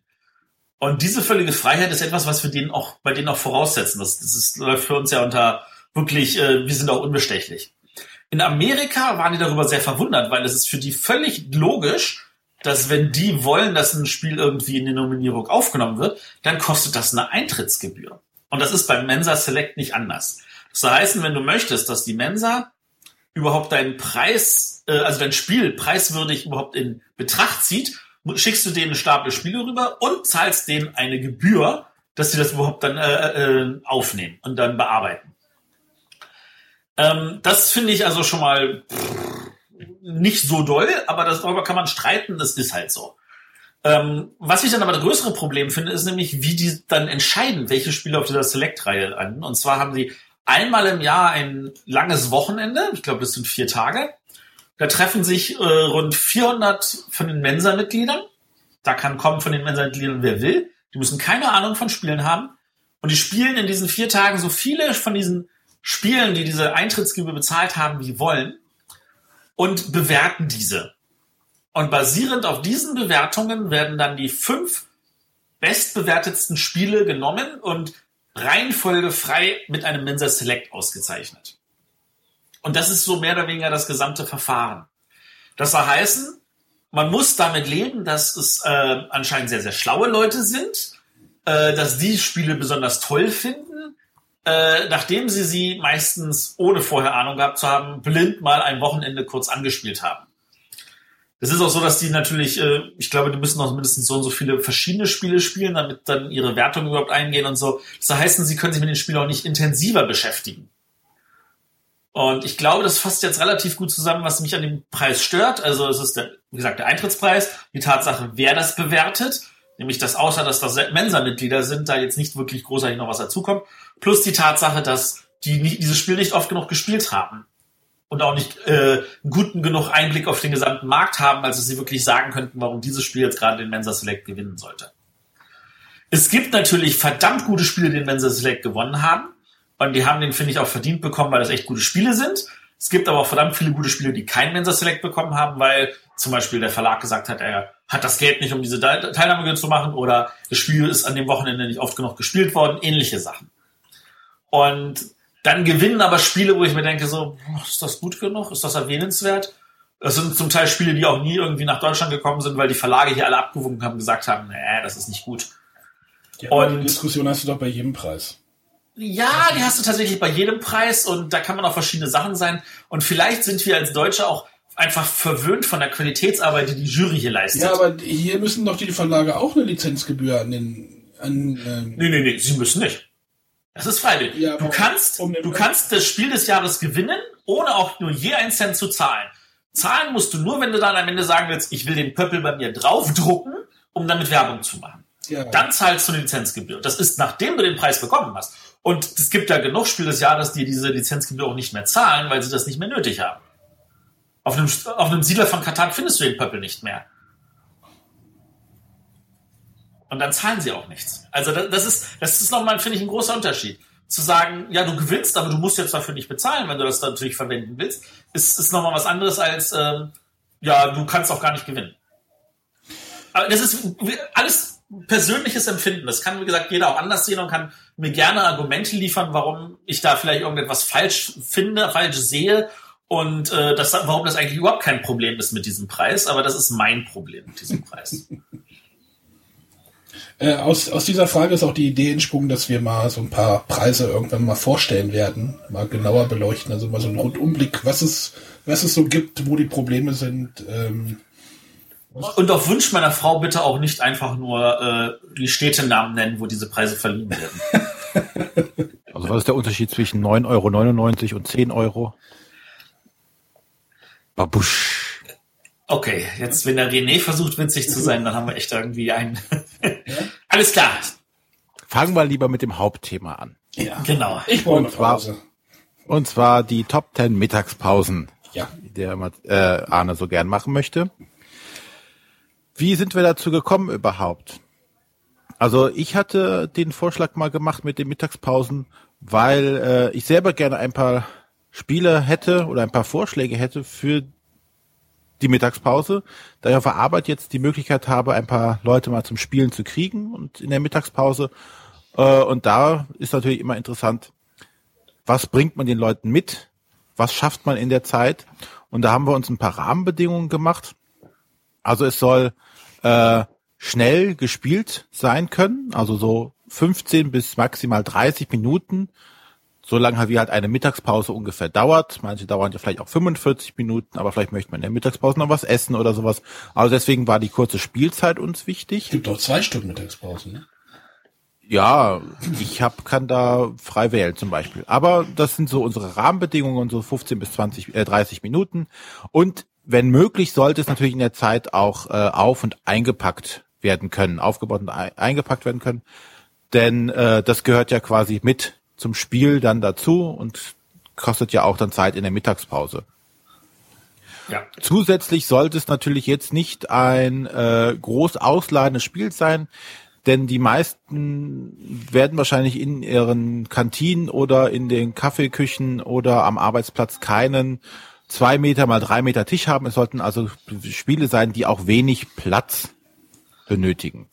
Und diese völlige Freiheit ist etwas, was wir denen auch, bei denen auch voraussetzen. Das, das ist, läuft für uns ja unter wirklich, äh, wir sind auch unbestechlich. In Amerika waren die darüber sehr verwundert, weil es ist für die völlig logisch, dass wenn die wollen, dass ein Spiel irgendwie in die Nominierung aufgenommen wird, dann kostet das eine Eintrittsgebühr. Und das ist beim Mensa Select nicht anders. Das soll heißen, wenn du möchtest, dass die Mensa überhaupt deinen Preis, äh, also dein Spiel preiswürdig überhaupt in Betracht zieht, schickst du denen einen Stapel Spiele rüber und zahlst denen eine Gebühr, dass sie das überhaupt dann äh, äh, aufnehmen und dann bearbeiten. Ähm, das finde ich also schon mal nicht so doll, aber das, darüber kann man streiten, das ist halt so. Ähm, was ich dann aber das größere Problem finde, ist nämlich, wie die dann entscheiden, welche Spiele auf dieser Select-Reihe landen. Und zwar haben sie einmal im Jahr ein langes Wochenende, ich glaube, das sind vier Tage, da treffen sich äh, rund 400 von den Mensa-Mitgliedern. Da kann kommen von den Mensa-Mitgliedern, wer will. Die müssen keine Ahnung von Spielen haben. Und die spielen in diesen vier Tagen so viele von diesen Spielen, die diese Eintrittsgebühr bezahlt haben, wie wollen. Und bewerten diese. Und basierend auf diesen Bewertungen werden dann die fünf bestbewertetsten Spiele genommen und Reihenfolge frei mit einem Mensa Select ausgezeichnet. Und das ist so mehr oder weniger das gesamte Verfahren. Das soll heißen, man muss damit leben, dass es äh, anscheinend sehr, sehr schlaue Leute sind, äh, dass die Spiele besonders toll finden, äh, nachdem sie sie meistens ohne vorher Ahnung gehabt zu haben, blind mal ein Wochenende kurz angespielt haben. Es ist auch so, dass die natürlich, äh, ich glaube, die müssen noch mindestens so und so viele verschiedene Spiele spielen, damit dann ihre Wertungen überhaupt eingehen und so. Das heißt, sie können sich mit den Spielen auch nicht intensiver beschäftigen. Und ich glaube, das fasst jetzt relativ gut zusammen, was mich an dem Preis stört. Also es ist, der, wie gesagt, der Eintrittspreis, die Tatsache, wer das bewertet, nämlich dass außer dass das Mensa-Mitglieder sind, da jetzt nicht wirklich großartig noch was dazukommt, plus die Tatsache, dass die nicht, dieses Spiel nicht oft genug gespielt haben und auch nicht äh, guten genug Einblick auf den gesamten Markt haben, als dass sie wirklich sagen könnten, warum dieses Spiel jetzt gerade den Mensa Select gewinnen sollte. Es gibt natürlich verdammt gute Spiele, die den Mensa Select gewonnen haben. Und die haben den, finde ich, auch verdient bekommen, weil das echt gute Spiele sind. Es gibt aber auch verdammt viele gute Spiele, die keinen Mensa Select bekommen haben, weil zum Beispiel der Verlag gesagt hat, er hat das Geld nicht, um diese Teilnahme zu machen oder das Spiel ist an dem Wochenende nicht oft genug gespielt worden, ähnliche Sachen. Und dann gewinnen aber Spiele, wo ich mir denke, so, ist das gut genug? Ist das erwähnenswert? Das sind zum Teil Spiele, die auch nie irgendwie nach Deutschland gekommen sind, weil die Verlage hier alle abgewogen haben, gesagt haben, nee, das ist nicht gut. Ja, und die Diskussion hast du doch bei jedem Preis. Ja, die hast du tatsächlich bei jedem Preis und da kann man auch verschiedene Sachen sein. Und vielleicht sind wir als Deutsche auch einfach verwöhnt von der Qualitätsarbeit, die die Jury hier leistet. Ja, aber hier müssen doch die Verlage auch eine Lizenzgebühr an den. An, ähm nee, nee, nee, sie müssen nicht. Das ist freiwillig. Ja, du kannst, um du kannst das Spiel des Jahres gewinnen, ohne auch nur je einen Cent zu zahlen. Zahlen musst du nur, wenn du dann am Ende sagen willst, ich will den Pöppel bei mir draufdrucken, um damit Werbung zu machen. Ja. Dann zahlst du eine Lizenzgebühr. Das ist, nachdem du den Preis bekommen hast. Und es gibt ja genug Spiel des Jahres, die diese Lizenzgebühr auch nicht mehr zahlen, weil sie das nicht mehr nötig haben. Auf einem, auf einem Siedler von Katan findest du den Pöppel nicht mehr. Und dann zahlen sie auch nichts. Also das ist, das ist nochmal, finde ich, ein großer Unterschied. Zu sagen, ja, du gewinnst, aber du musst jetzt dafür nicht bezahlen, wenn du das natürlich verwenden willst, ist, ist nochmal was anderes als, ähm, ja, du kannst auch gar nicht gewinnen. Aber das ist alles persönliches Empfinden. Das kann, wie gesagt, jeder auch anders sehen und kann mir gerne Argumente liefern, warum ich da vielleicht irgendetwas falsch finde, falsch sehe und äh, das, warum das eigentlich überhaupt kein Problem ist mit diesem Preis. Aber das ist mein Problem mit diesem Preis. [laughs] Äh, aus, aus dieser Frage ist auch die Idee entsprungen, dass wir mal so ein paar Preise irgendwann mal vorstellen werden, mal genauer beleuchten, also mal so einen Rundumblick, was es, was es so gibt, wo die Probleme sind. Ähm, und auf Wunsch meiner Frau bitte auch nicht einfach nur äh, die Städtenamen nennen, wo diese Preise verliehen werden. [laughs] also was ist der Unterschied zwischen 9,99 Euro und 10 Euro? Babusch. Okay, jetzt, wenn der René versucht, witzig zu sein, dann haben wir echt irgendwie einen. [laughs] Alles klar. Fangen wir lieber mit dem Hauptthema an. Ja, genau. Ich brauche eine Pause. Und zwar die Top 10 Mittagspausen, ja. die der äh, Arne so gern machen möchte. Wie sind wir dazu gekommen überhaupt? Also ich hatte den Vorschlag mal gemacht mit den Mittagspausen, weil äh, ich selber gerne ein paar Spiele hätte oder ein paar Vorschläge hätte für die Mittagspause, da ich auf der Arbeit jetzt die Möglichkeit habe, ein paar Leute mal zum Spielen zu kriegen und in der Mittagspause. Äh, und da ist natürlich immer interessant, was bringt man den Leuten mit? Was schafft man in der Zeit? Und da haben wir uns ein paar Rahmenbedingungen gemacht. Also es soll äh, schnell gespielt sein können, also so 15 bis maximal 30 Minuten so lange wie halt eine Mittagspause ungefähr dauert. Manche dauern ja vielleicht auch 45 Minuten, aber vielleicht möchte man in der Mittagspause noch was essen oder sowas. Also deswegen war die kurze Spielzeit uns wichtig. Es gibt auch zwei Stunden Mittagspause, ne? Ja, ich hab, kann da frei wählen zum Beispiel. Aber das sind so unsere Rahmenbedingungen, so 15 bis 20, äh, 30 Minuten. Und wenn möglich, sollte es natürlich in der Zeit auch äh, auf- und eingepackt werden können, aufgebaut und eingepackt werden können. Denn äh, das gehört ja quasi mit zum Spiel dann dazu und kostet ja auch dann Zeit in der Mittagspause. Ja. Zusätzlich sollte es natürlich jetzt nicht ein äh, groß ausladendes Spiel sein, denn die meisten werden wahrscheinlich in ihren Kantinen oder in den Kaffeeküchen oder am Arbeitsplatz keinen zwei Meter mal drei Meter Tisch haben. Es sollten also Spiele sein, die auch wenig Platz benötigen.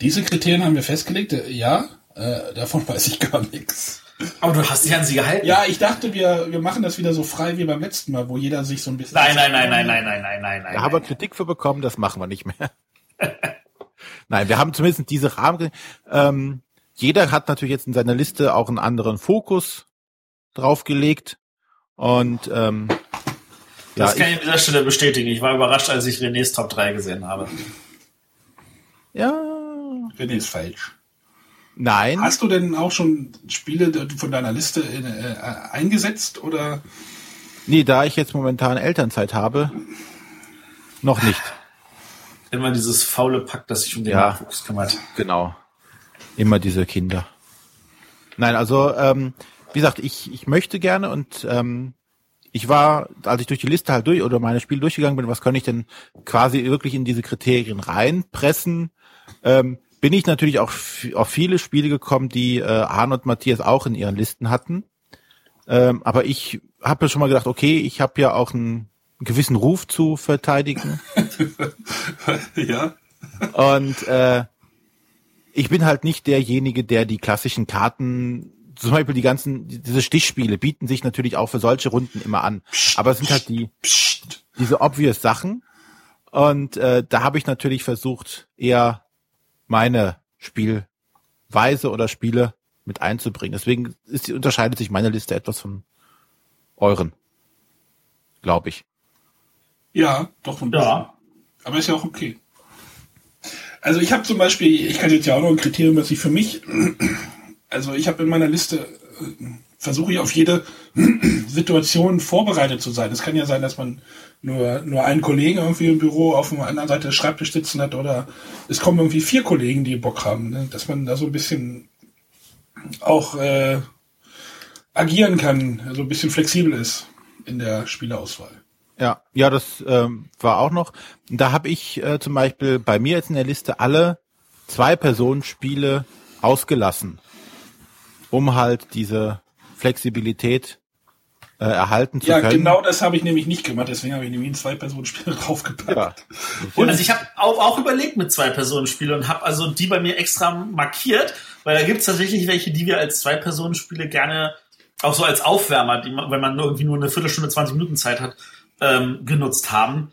Diese Kriterien haben wir festgelegt, ja. Äh, davon [laughs] weiß ich gar nichts. Aber du hast dich an sie gehalten. Ja, ich dachte, wir, wir machen das wieder so frei wie beim letzten Mal, wo jeder sich so ein bisschen. Nein, nein, nein, nein, nein, nein, nein, nein, nein. Da haben wir Kritik für bekommen, das machen wir nicht mehr. [laughs] nein, wir haben zumindest diese Rahmen. Ähm, jeder hat natürlich jetzt in seiner Liste auch einen anderen Fokus draufgelegt. Und ähm, das ja, kann ich an dieser Stelle bestätigen. Ich war überrascht, als ich Renés Top 3 gesehen habe. Ja. René ist falsch. Nein. Hast du denn auch schon Spiele von deiner Liste äh, eingesetzt oder? Nee, da ich jetzt momentan Elternzeit habe, noch nicht. Immer dieses faule Pack, das sich um den ja, Nachwuchs kümmert. Genau. Immer diese Kinder. Nein, also ähm, wie gesagt, ich, ich möchte gerne und ähm, ich war, als ich durch die Liste halt durch oder meine Spiele durchgegangen bin, was kann ich denn quasi wirklich in diese Kriterien reinpressen? Ähm, bin ich natürlich auch auf viele Spiele gekommen, die äh, Arne und Matthias auch in ihren Listen hatten. Ähm, aber ich habe mir schon mal gedacht, okay, ich habe ja auch einen gewissen Ruf zu verteidigen. [laughs] ja. Und äh, ich bin halt nicht derjenige, der die klassischen Karten, zum Beispiel die ganzen, diese Stichspiele bieten sich natürlich auch für solche Runden immer an. Aber es sind halt die diese obvious Sachen. Und äh, da habe ich natürlich versucht, eher meine Spielweise oder Spiele mit einzubringen. Deswegen ist, unterscheidet sich meine Liste etwas von euren, glaube ich. Ja, doch ein bisschen. Ja. Aber ist ja auch okay. Also ich habe zum Beispiel, ich kann jetzt ja auch noch ein Kriterium, was ich für mich, also ich habe in meiner Liste, äh, versuche ich auf jede [clears throat] Situation vorbereitet zu sein. Es kann ja sein, dass man nur, nur einen Kollegen irgendwie im Büro auf der anderen Seite des Schreibtisch sitzen hat oder es kommen irgendwie vier Kollegen, die Bock haben, ne? dass man da so ein bisschen auch äh, agieren kann, so also ein bisschen flexibel ist in der Spieleauswahl. Ja, ja, das ähm, war auch noch. Da habe ich äh, zum Beispiel bei mir jetzt in der Liste alle Zwei-Personen-Spiele ausgelassen, um halt diese Flexibilität äh, erhalten zu ja, können. Ja, genau das habe ich nämlich nicht gemacht, deswegen habe ich nämlich ein Zwei-Personen-Spiel [laughs] draufgepackt. Ja. Und also ich habe auch, auch überlegt mit Zwei-Personen-Spiele und habe also die bei mir extra markiert, weil da gibt es tatsächlich welche, die wir als Zwei-Personen-Spiele gerne auch so als Aufwärmer, die man, wenn man irgendwie nur eine Viertelstunde, 20 Minuten Zeit hat, ähm, genutzt haben.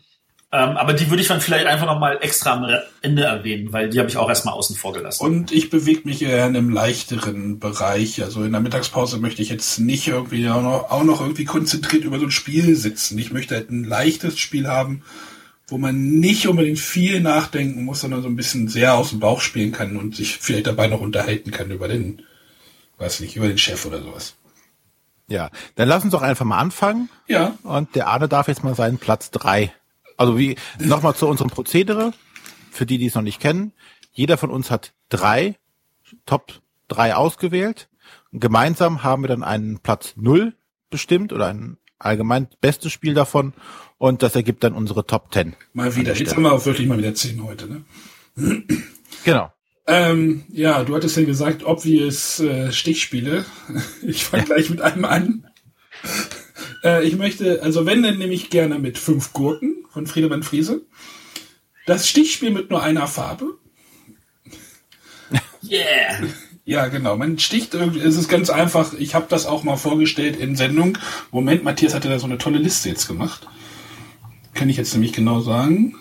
Ähm, aber die würde ich dann vielleicht einfach nochmal extra am Ende erwähnen, weil die habe ich auch erstmal außen vor gelassen. Und ich bewege mich eher in einem leichteren Bereich. Also in der Mittagspause möchte ich jetzt nicht irgendwie auch noch, auch noch irgendwie konzentriert über so ein Spiel sitzen. Ich möchte halt ein leichtes Spiel haben, wo man nicht unbedingt viel nachdenken muss, sondern so ein bisschen sehr aus dem Bauch spielen kann und sich vielleicht dabei noch unterhalten kann über den, weiß nicht, über den Chef oder sowas. Ja, dann lass uns doch einfach mal anfangen. Ja. Und der Arne darf jetzt mal seinen Platz drei also wie, nochmal zu unserem Prozedere, für die, die es noch nicht kennen. Jeder von uns hat drei, Top drei ausgewählt. Und gemeinsam haben wir dann einen Platz null bestimmt oder ein allgemein bestes Spiel davon. Und das ergibt dann unsere Top Ten. Mal wieder. Jetzt haben wir auch wirklich mal wieder zehn heute, ne? Genau. Ähm, ja, du hattest ja gesagt, obvious äh, Stichspiele. [laughs] Ich fange ja. gleich mit einem an. Äh, ich möchte, also wenn, dann nehme ich gerne mit fünf Gurken von Friedemann Friese. Das Stichspiel mit nur einer Farbe. [laughs] Yeah! Ja, genau. Man sticht irgendwie, es ist ganz einfach. Ich habe das auch mal vorgestellt in Sendung. Moment, Matthias hatte da so eine tolle Liste jetzt gemacht. Kann ich jetzt nämlich genau sagen.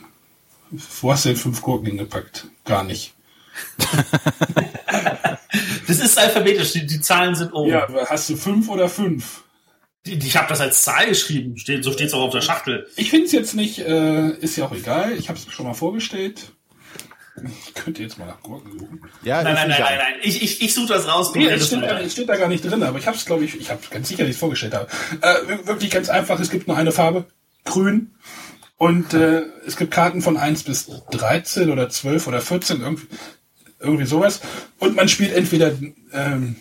Wo hast du denn fünf Gurken hingepackt? Gar nicht. [laughs] das ist alphabetisch, die, die, Zahlen sind oben. Ja, hast du fünf oder fünf? Ich habe das als Zahl geschrieben, steht, so steht es auch auf der Schachtel. Ich finde es jetzt nicht, äh, ist ja auch egal. Ich habe es schon mal vorgestellt. Ich könnte jetzt mal nach Gurken suchen. Ja, nein, nein, nein, nein, nein. Ich, ich, ich suche das raus. Nee, es steht, da, steht da gar nicht drin, aber ich habe es, glaube ich, ich habe ganz sicher, es vorgestellt habe. Äh, wirklich ganz einfach, es gibt nur eine Farbe, grün. Und äh, es gibt Karten von 1 bis 13 oder 12 oder 14, irgendwie, irgendwie sowas. Und man spielt entweder, ähm,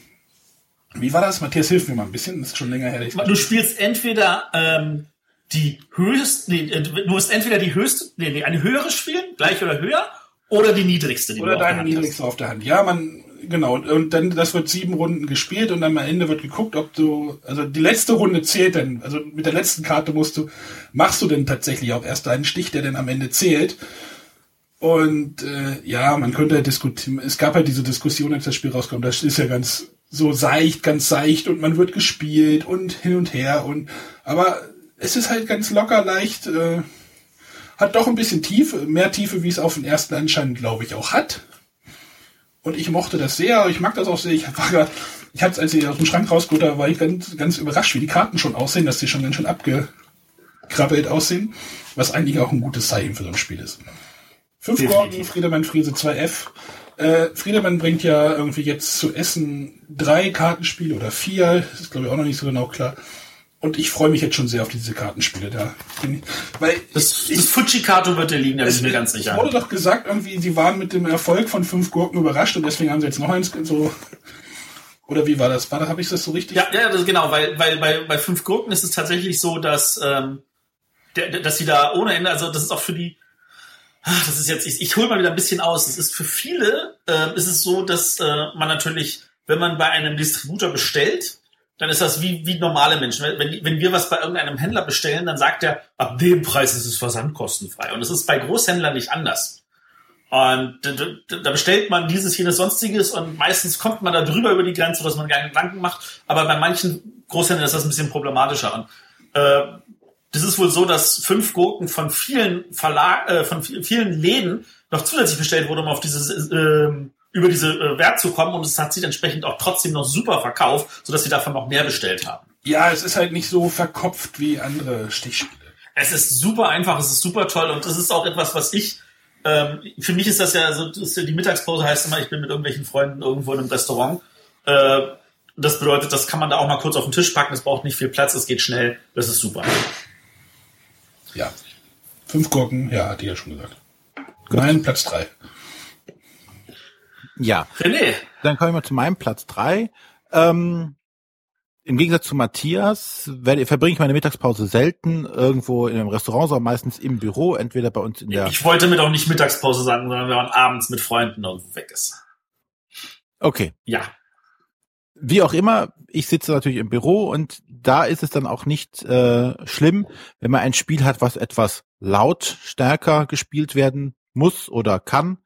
wie war das? Matthias, hilf mir mal ein bisschen, das ist schon länger her. Du spielst entweder ähm, die höchste, nee, äh, du musst entweder die höchste, nee, nee, eine höhere spielen, gleich oder höher, oder die niedrigste. Die oder deine niedrigste auf der Hand. Ja, man, genau. Und dann, das wird sieben Runden gespielt und dann am Ende wird geguckt, ob du, also die letzte Runde zählt dann, also mit der letzten Karte musst du, machst du denn tatsächlich auch erst einen Stich, der dann am Ende zählt. Und äh, ja, man könnte ja diskutieren, es gab halt diese Diskussion, als das Spiel rauskommt, das ist ja ganz so seicht, ganz seicht und man wird gespielt und hin und her und aber es ist halt ganz locker, leicht, äh, hat doch ein bisschen Tiefe, mehr Tiefe, wie es auf den ersten anscheinend, glaube ich, auch hat. Und ich mochte das sehr, ich mag das auch sehr. Ich war grad, ich hatte als ich aus dem Schrank rausgeholt habe, war ich ganz, ganz überrascht, wie die Karten schon aussehen, dass die schon ganz schön abgekrabbelt aussehen, was eigentlich auch ein gutes Zeichen für so ein Spiel ist. Fünf Gordon, Friedemann Friese 2F. Äh, Friedemann bringt ja irgendwie jetzt zu Essen drei Kartenspiele oder vier, das ist glaube ich auch noch nicht so genau klar. Und ich freue mich jetzt schon sehr auf diese Kartenspiele da. Weil das, das Fujikato wird dir liegen, da bin ich mir ganz sicher. Es wurde doch gesagt, irgendwie, sie waren mit dem Erfolg von fünf Gurken überrascht und deswegen haben sie jetzt noch eins so. Oder wie war das? War da habe ich das so richtig? Ja, ja, das, genau, weil, weil bei, bei fünf Gurken ist es tatsächlich so, dass, ähm, der, dass sie da ohne Ende, also das ist auch für die, ach, das ist jetzt, ich, ich hole mal wieder ein bisschen aus. Es ist für viele, äh, ist es so, dass äh, man natürlich, wenn man bei einem Distributor bestellt, dann ist das wie, wie normale Menschen. Wenn, wenn wir was bei irgendeinem Händler bestellen, dann sagt er, ab dem Preis ist es versandkostenfrei. Und es ist bei Großhändlern nicht anders. Und da bestellt man dieses, jenes, sonstiges und meistens kommt man da drüber über die Grenze, dass man keine Gedanken macht. Aber bei manchen Großhändlern ist das ein bisschen problematischer. Und, äh, das ist wohl so, dass fünf Gurken von vielen Verlag, äh, von vielen Läden noch zusätzlich bestellt wurde, um auf dieses äh, über diese äh, Wert zu kommen und es hat sich entsprechend auch trotzdem noch super verkauft, sodass sie davon noch mehr bestellt haben. Ja, es ist halt nicht so verkopft wie andere Stichspiele. Es ist super einfach, es ist super toll und es ist auch etwas, was ich ähm, für mich ist das ja so, das ja die Mittagspause heißt immer, ich bin mit irgendwelchen Freunden irgendwo in einem Restaurant. Äh, das bedeutet, das kann man da auch mal kurz auf den Tisch packen, es braucht nicht viel Platz, es geht schnell, das ist super. Ja. Fünf Gurken, ja, hatte ich ja schon gesagt. Nein, Platz drei. Ja. René. Dann kommen wir zu meinem Platz drei. Ähm, Im Gegensatz zu Matthias werde, verbringe ich meine Mittagspause selten irgendwo in einem Restaurant, sondern meistens im Büro, entweder bei uns in der. Ich wollte mir doch nicht Mittagspause sagen, sondern wenn man abends mit Freunden irgendwo weg ist. Okay. Ja. Wie auch immer, ich sitze natürlich im Büro und da ist es dann auch nicht äh, schlimm, wenn man ein Spiel hat, was etwas laut stärker gespielt werden muss oder kann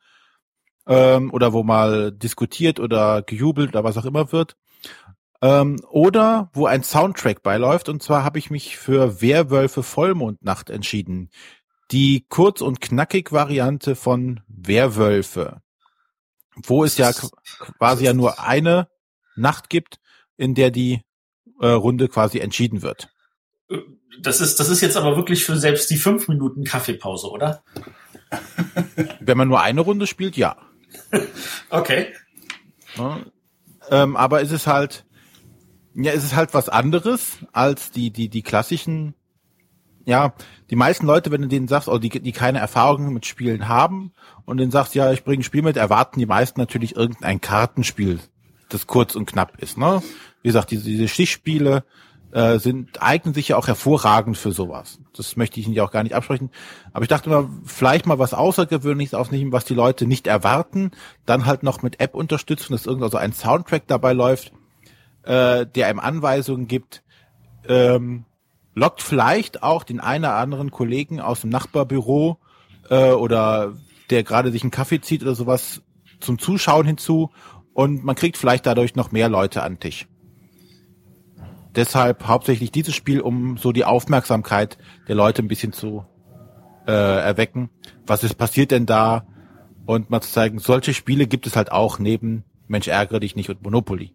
ähm, oder wo mal diskutiert oder gejubelt oder was auch immer wird. Ähm, oder wo ein Soundtrack beiläuft. Und zwar habe ich mich für Werwölfe Vollmondnacht entschieden. Die kurz- und knackig Variante von Werwölfe. Wo es ja quasi ja nur eine Nacht gibt, in der die äh, Runde quasi entschieden wird. Das ist, das ist jetzt aber wirklich für selbst die fünf Minuten Kaffeepause, oder? [laughs] Wenn man nur eine Runde spielt, ja. [laughs] okay. Ja, ähm, aber es ist halt, ja, es ist halt was anderes als die, die, die klassischen, ja, die meisten Leute, wenn du denen sagst, oder die, die keine Erfahrungen mit Spielen haben und denen sagst, ja, ich bringe ein Spiel mit, erwarten die meisten natürlich irgendein Kartenspiel, das kurz und knapp ist, ne? Wie gesagt, diese, diese Stichspiele, äh, sind, eignen sich ja auch hervorragend für sowas. Das möchte ich Ihnen ja auch gar nicht absprechen. Aber ich dachte mal, vielleicht mal was Außergewöhnliches aufnehmen, was die Leute nicht erwarten, dann halt noch mit App unterstützen, dass irgendwo so ein Soundtrack dabei läuft, äh, der einem Anweisungen gibt, ähm, lockt vielleicht auch den einen oder anderen Kollegen aus dem Nachbarbüro äh, oder der gerade sich einen Kaffee zieht oder sowas zum Zuschauen hinzu und man kriegt vielleicht dadurch noch mehr Leute an Tisch. Deshalb hauptsächlich dieses Spiel, um so die Aufmerksamkeit der Leute ein bisschen zu äh, erwecken. Was ist passiert denn da? Und mal zu zeigen, solche Spiele gibt es halt auch neben Mensch ärgere dich nicht und Monopoly.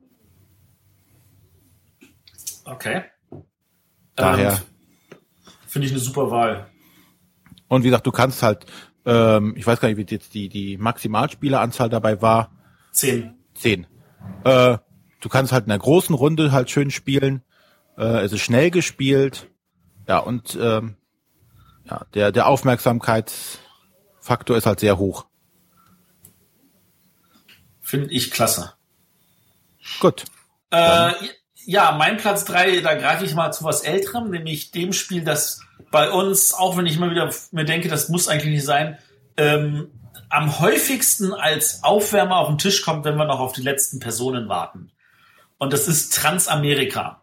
Okay. Daher. Ähm, Finde ich eine super Wahl. Und wie gesagt, du kannst halt, ähm, ich weiß gar nicht, wie jetzt die, die Maximalspieleranzahl dabei war. Zehn. Zehn. Äh, du kannst halt in einer großen Runde halt schön spielen. Äh, es ist schnell gespielt. Ja, und ähm, ja, der, der Aufmerksamkeitsfaktor ist halt sehr hoch. Finde ich klasse. Gut. Äh, ja, mein Platz drei, da greife ich mal zu was Älterem, nämlich dem Spiel, das bei uns, auch wenn ich immer wieder mir denke, das muss eigentlich nicht sein, ähm, am häufigsten als Aufwärmer auf den Tisch kommt, wenn wir noch auf die letzten Personen warten. Und das ist Transamerika.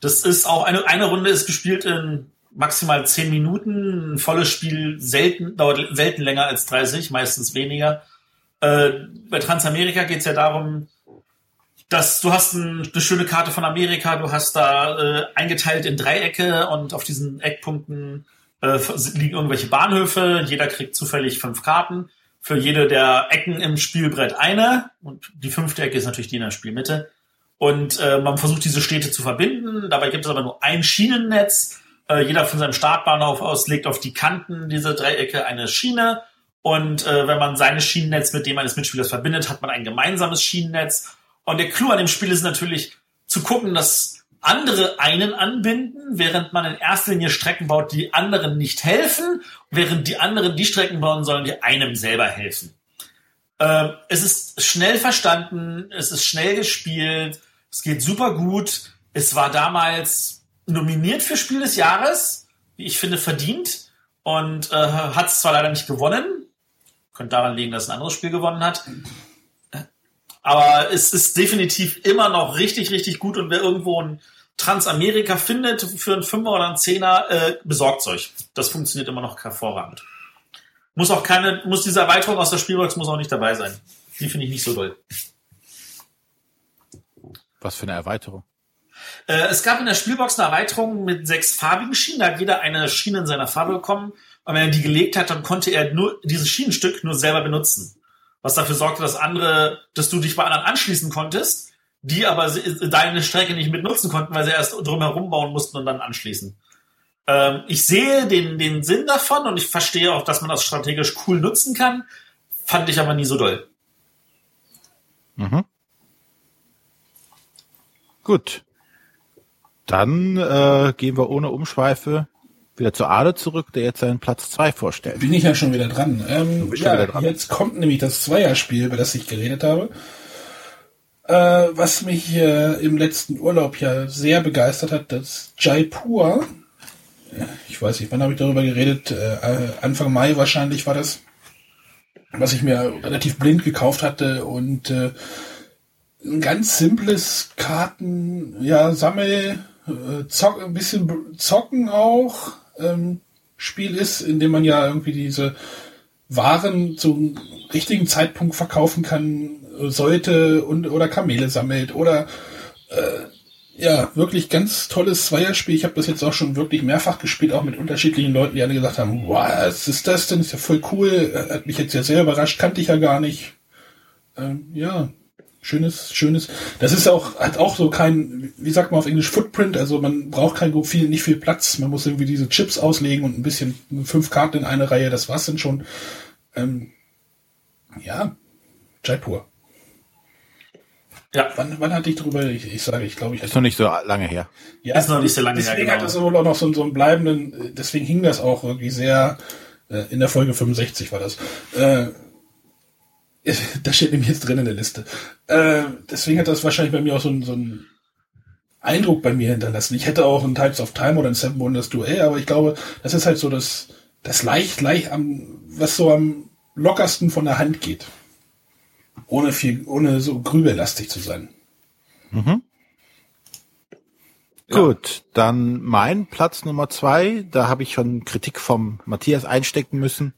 Das ist auch eine, eine Runde ist gespielt in maximal zehn Minuten. Ein volles Spiel selten, dauert selten länger als 30, meistens weniger. Äh, bei Transamerika geht es ja darum, dass du hast ein, eine schöne Karte von Amerika, du hast da äh, eingeteilt in Dreiecke und auf diesen Eckpunkten äh, liegen irgendwelche Bahnhöfe. Jeder kriegt zufällig fünf Karten. Für jede der Ecken im Spielbrett eine. Und die fünfte Ecke ist natürlich die in der Spielmitte. Und äh, man versucht diese Städte zu verbinden. Dabei gibt es aber nur ein Schienennetz. Äh, jeder von seinem Startbahnhof aus legt auf die Kanten dieser Dreiecke eine Schiene. Und äh, wenn man seine Schienennetz mit dem eines Mitspielers verbindet, hat man ein gemeinsames Schienennetz. Und der Clou an dem Spiel ist natürlich zu gucken, dass andere einen anbinden, während man in erster Linie Strecken baut, die anderen nicht helfen, während die anderen die Strecken bauen sollen, die einem selber helfen. Ähm, es ist schnell verstanden, es ist schnell gespielt, es geht super gut. Es war damals nominiert für Spiel des Jahres, wie ich finde, verdient und äh, hat es zwar leider nicht gewonnen, könnte daran liegen, dass ein anderes Spiel gewonnen hat, aber es ist definitiv immer noch richtig, richtig gut und wer irgendwo ein Transamerika findet für einen Fünfer oder einen Zehner, äh, besorgt euch. Das funktioniert immer noch hervorragend. Muss auch keine, muss diese Erweiterung aus der Spielbox muss auch nicht dabei sein. Die finde ich nicht so doll. Was für eine Erweiterung? Äh, es gab in der Spielbox eine Erweiterung mit sechs farbigen Schienen. Da hat jeder eine Schiene in seiner Farbe bekommen. Und wenn er die gelegt hat, dann konnte er nur dieses Schienenstück nur selber benutzen was dafür sorgte, dass andere, dass du dich bei anderen anschließen konntest, die aber deine Strecke nicht mitnutzen konnten, weil sie erst drumherum bauen mussten und dann anschließen. Ähm, ich sehe den, den Sinn davon und ich verstehe auch, dass man das strategisch cool nutzen kann, fand ich aber nie so doll. Mhm. Gut. Dann äh, gehen wir ohne Umschweife wieder zu Ade zurück, der jetzt seinen Platz zwei vorstellt. Bin ich ja schon wieder dran. Ähm, ja, wieder dran. Jetzt kommt nämlich das Zweierspiel, über das ich geredet habe. Äh, was mich äh, im letzten Urlaub ja sehr begeistert hat, das Jaipur. Ich weiß nicht, wann habe ich darüber geredet? Äh, Anfang Mai wahrscheinlich war das. Was ich mir relativ blind gekauft hatte und äh, ein ganz simples Karten, ja, Sammel, äh, zock, ein bisschen zocken auch, ähm, Spiel ist, in dem man ja irgendwie diese Waren zum richtigen Zeitpunkt verkaufen kann, sollte und oder Kamele sammelt oder äh, ja, wirklich ganz tolles Zweierspiel. Ich habe das jetzt auch schon wirklich mehrfach gespielt, auch mit unterschiedlichen Leuten, die alle gesagt haben, was ist das denn? Ist ja voll cool. Hat mich jetzt ja sehr überrascht, kannte ich ja gar nicht. Ähm, ja, schönes, schönes. Das ist auch, hat auch so kein, wie sagt man auf Englisch, Footprint, also man braucht kein viel, nicht viel Platz. Man muss irgendwie diese Chips auslegen und ein bisschen fünf Karten in eine Reihe, das war's dann schon. Ähm, ja, Jaipur. Ja. Wann, wann hatte ich drüber, ich, ich sage, ich glaube, ich. Ist noch nicht so lange her. Ja, ist noch nicht so lange deswegen her. Deswegen genau. hat das wohl auch noch so, so einen bleibenden, deswegen hing das auch irgendwie sehr, äh, in der Folge 65 war das. Äh, [laughs] das steht nämlich jetzt drin in der Liste. Äh, deswegen hat das wahrscheinlich bei mir auch so ein, so ein Eindruck bei mir hinterlassen. Ich hätte auch ein Types of Time oder ein Seven Wonders Duell, aber ich glaube, das ist halt so das, das leicht, leicht am, was so am lockersten von der Hand geht. Ohne viel, ohne so grübelastig zu sein. Mhm. Ja. Gut, dann mein Platz Nummer zwei. Da habe ich schon Kritik vom Matthias einstecken müssen.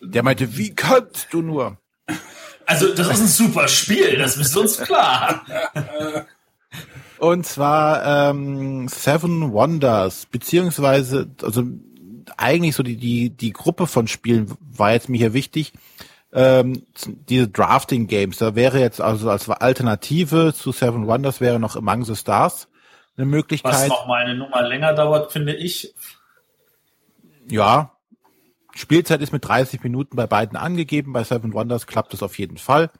Der meinte, wie kannst du nur? Also, das ist ein super Spiel, das ist uns klar. [laughs] Und zwar ähm, Seven Wonders, beziehungsweise, also eigentlich so die, die, die Gruppe von Spielen war jetzt mir hier wichtig. Ähm, diese Drafting Games, da wäre jetzt also als Alternative zu Seven Wonders wäre noch Among the Stars eine Möglichkeit. Was noch mal eine Nummer länger dauert, finde ich. Ja. Spielzeit ist mit 30 Minuten bei beiden angegeben. Bei Seven Wonders klappt es auf jeden Fall.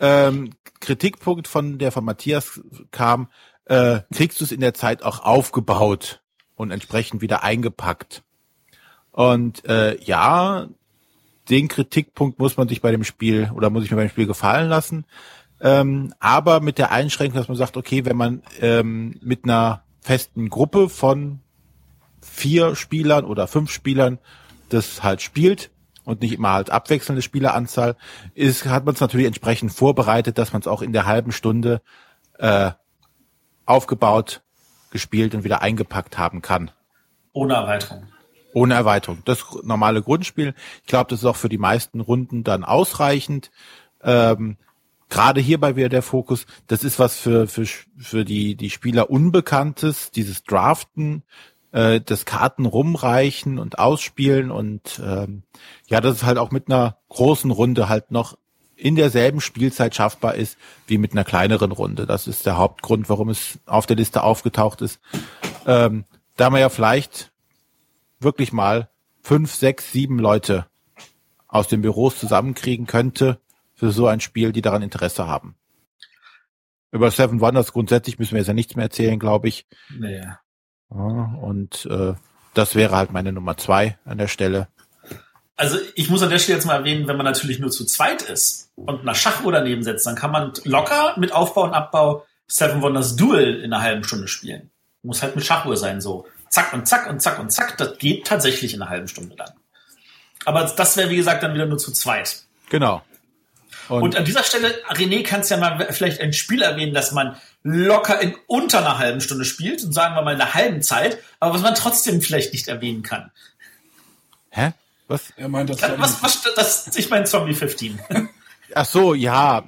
Ähm, Kritikpunkt von der von Matthias kam, äh, kriegst du es in der Zeit auch aufgebaut und entsprechend wieder eingepackt. Und äh, ja, den Kritikpunkt muss man sich bei dem Spiel oder muss ich mir beim Spiel gefallen lassen. Ähm, aber mit der Einschränkung, dass man sagt, okay, wenn man ähm, mit einer festen Gruppe von vier Spielern oder fünf Spielern das halt spielt und nicht immer halt abwechselnde Spieleranzahl, ist, hat man es natürlich entsprechend vorbereitet, dass man es auch in der halben Stunde äh, aufgebaut, gespielt und wieder eingepackt haben kann. Ohne Erweiterung. Ohne Erweiterung. Das normale Grundspiel. Ich glaube, das ist auch für die meisten Runden dann ausreichend. Ähm, gerade hierbei wäre der Fokus, das ist was für, für, für die, die Spieler Unbekanntes, dieses Draften, äh, das Karten rumreichen und ausspielen und ähm, ja, das ist halt auch mit einer großen Runde halt noch in derselben Spielzeit schaffbar ist wie mit einer kleineren Runde. Das ist der Hauptgrund, warum es auf der Liste aufgetaucht ist. Ähm, da man ja vielleicht wirklich mal fünf, sechs, sieben Leute aus den Büros zusammenkriegen könnte, für so ein Spiel, die daran Interesse haben. Über Seven Wonders grundsätzlich müssen wir jetzt ja nichts mehr erzählen, glaube ich. Nee. Ja, und äh, das wäre halt meine Nummer zwei an der Stelle. Also ich muss an der Stelle jetzt mal erwähnen, wenn man natürlich nur zu zweit ist und eine Schachuhr daneben setzt, dann kann man locker mit Aufbau und Abbau Seven Wonders Duel in einer halben Stunde spielen. Muss halt mit Schachuhr sein, so zack und zack und zack und zack. Das geht tatsächlich in einer halben Stunde dann. Aber das wäre, wie gesagt, dann wieder nur zu zweit. Genau. Und, und an dieser Stelle, René, kannst ja mal vielleicht ein Spiel erwähnen, das man locker in unter einer halben Stunde spielt und sagen wir mal in einer halben Zeit, aber was man trotzdem vielleicht nicht erwähnen kann. Hä? Was? Er meint das. Was, was, das, ich meine Zombie 15. [laughs] Ach so, ja.